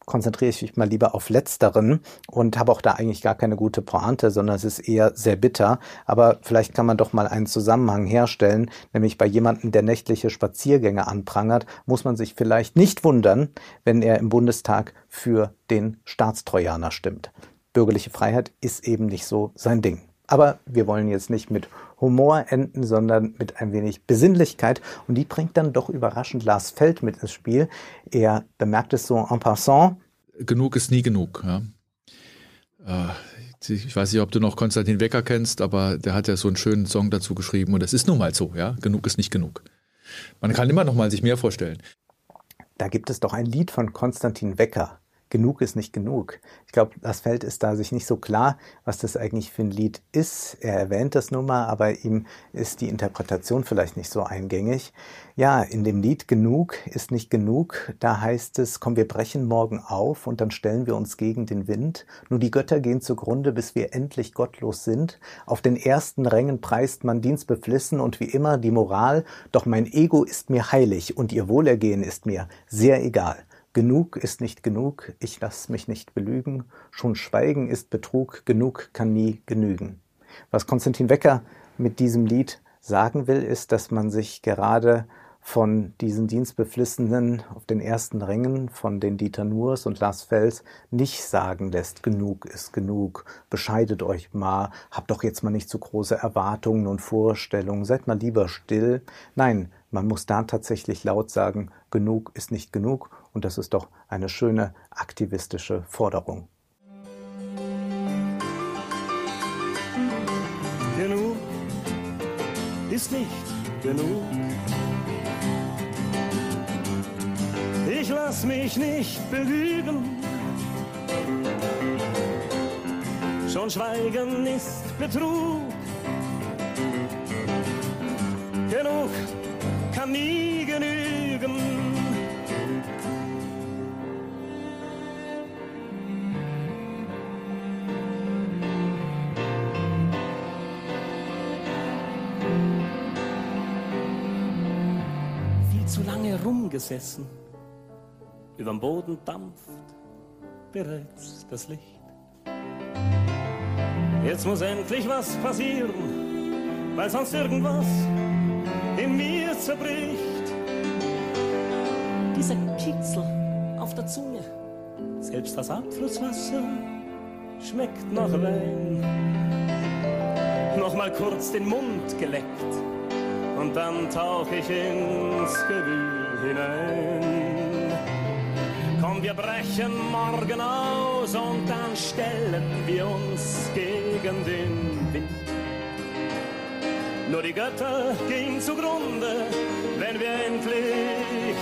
konzentriere ich mich mal lieber auf Letzteren und habe auch da eigentlich gar keine gute Pointe, sondern es ist eher sehr bitter. Aber vielleicht kann man doch mal einen Zusammenhang herstellen, nämlich bei jemandem, der nächtliche Spaziergänge anprangert, muss man sich vielleicht nicht wundern, wenn er im Bundestag für den Staatstrojaner stimmt bürgerliche Freiheit ist eben nicht so sein Ding. Aber wir wollen jetzt nicht mit Humor enden, sondern mit ein wenig Besinnlichkeit. Und die bringt dann doch überraschend Lars Feld mit ins Spiel. Er bemerkt es so en passant. Genug ist nie genug. Ja. Äh, ich weiß nicht, ob du noch Konstantin Wecker kennst, aber der hat ja so einen schönen Song dazu geschrieben. Und es ist nun mal so, ja. Genug ist nicht genug. Man kann immer noch mal sich mehr vorstellen. Da gibt es doch ein Lied von Konstantin Wecker genug ist nicht genug. Ich glaube, das Feld ist da sich nicht so klar, was das eigentlich für ein Lied ist. Er erwähnt das nun mal, aber ihm ist die Interpretation vielleicht nicht so eingängig. Ja, in dem Lied Genug ist nicht genug, da heißt es, komm, wir brechen morgen auf und dann stellen wir uns gegen den Wind. Nur die Götter gehen zugrunde, bis wir endlich gottlos sind. Auf den ersten Rängen preist man Dienst beflissen und wie immer die Moral, doch mein Ego ist mir heilig und ihr Wohlergehen ist mir sehr egal. Genug ist nicht genug, ich lass mich nicht belügen, schon Schweigen ist Betrug, genug kann nie genügen. Was Konstantin Wecker mit diesem Lied sagen will, ist, dass man sich gerade von diesen Dienstbeflissenen auf den ersten Rängen, von den Dieter Nuors und Lars Fels, nicht sagen lässt, genug ist genug, bescheidet euch mal, habt doch jetzt mal nicht zu große Erwartungen und Vorstellungen, seid mal lieber still. Nein, man muss da tatsächlich laut sagen, genug ist nicht genug und das ist doch eine schöne aktivistische Forderung. Genug ist nicht genug. Ich lass mich nicht belügen. Schon Schweigen ist Betrug. Genug kann nie genügen. Zu lange rumgesessen, überm Boden dampft bereits das Licht. Jetzt muss endlich was passieren, weil sonst irgendwas in mir zerbricht. Dieser Kitzel auf der Zunge, selbst das Abflusswasser schmeckt nach Wein. Nochmal kurz den Mund geleckt und dann tauch ich ins Gewühl hinein. Komm, wir brechen morgen aus und dann stellen wir uns gegen den Wind. Nur die Götter gehen zugrunde, wenn wir endlich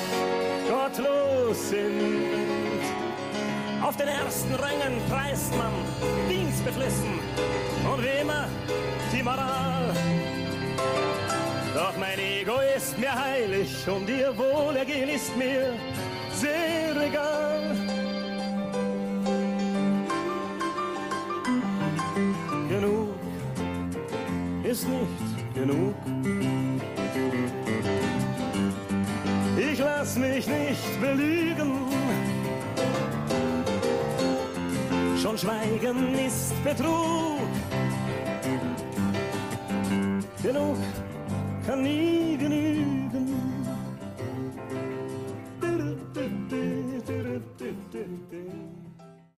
gottlos sind. Auf den ersten Rängen preist man dienstbeflissen und wie immer die Moral. Doch mein Ego ist mir heilig und ihr Wohlergehen ist mir sehr egal. Genug ist nicht genug. Ich lass mich nicht belügen. Schon Schweigen ist Betrug. Genug kann nie genügen.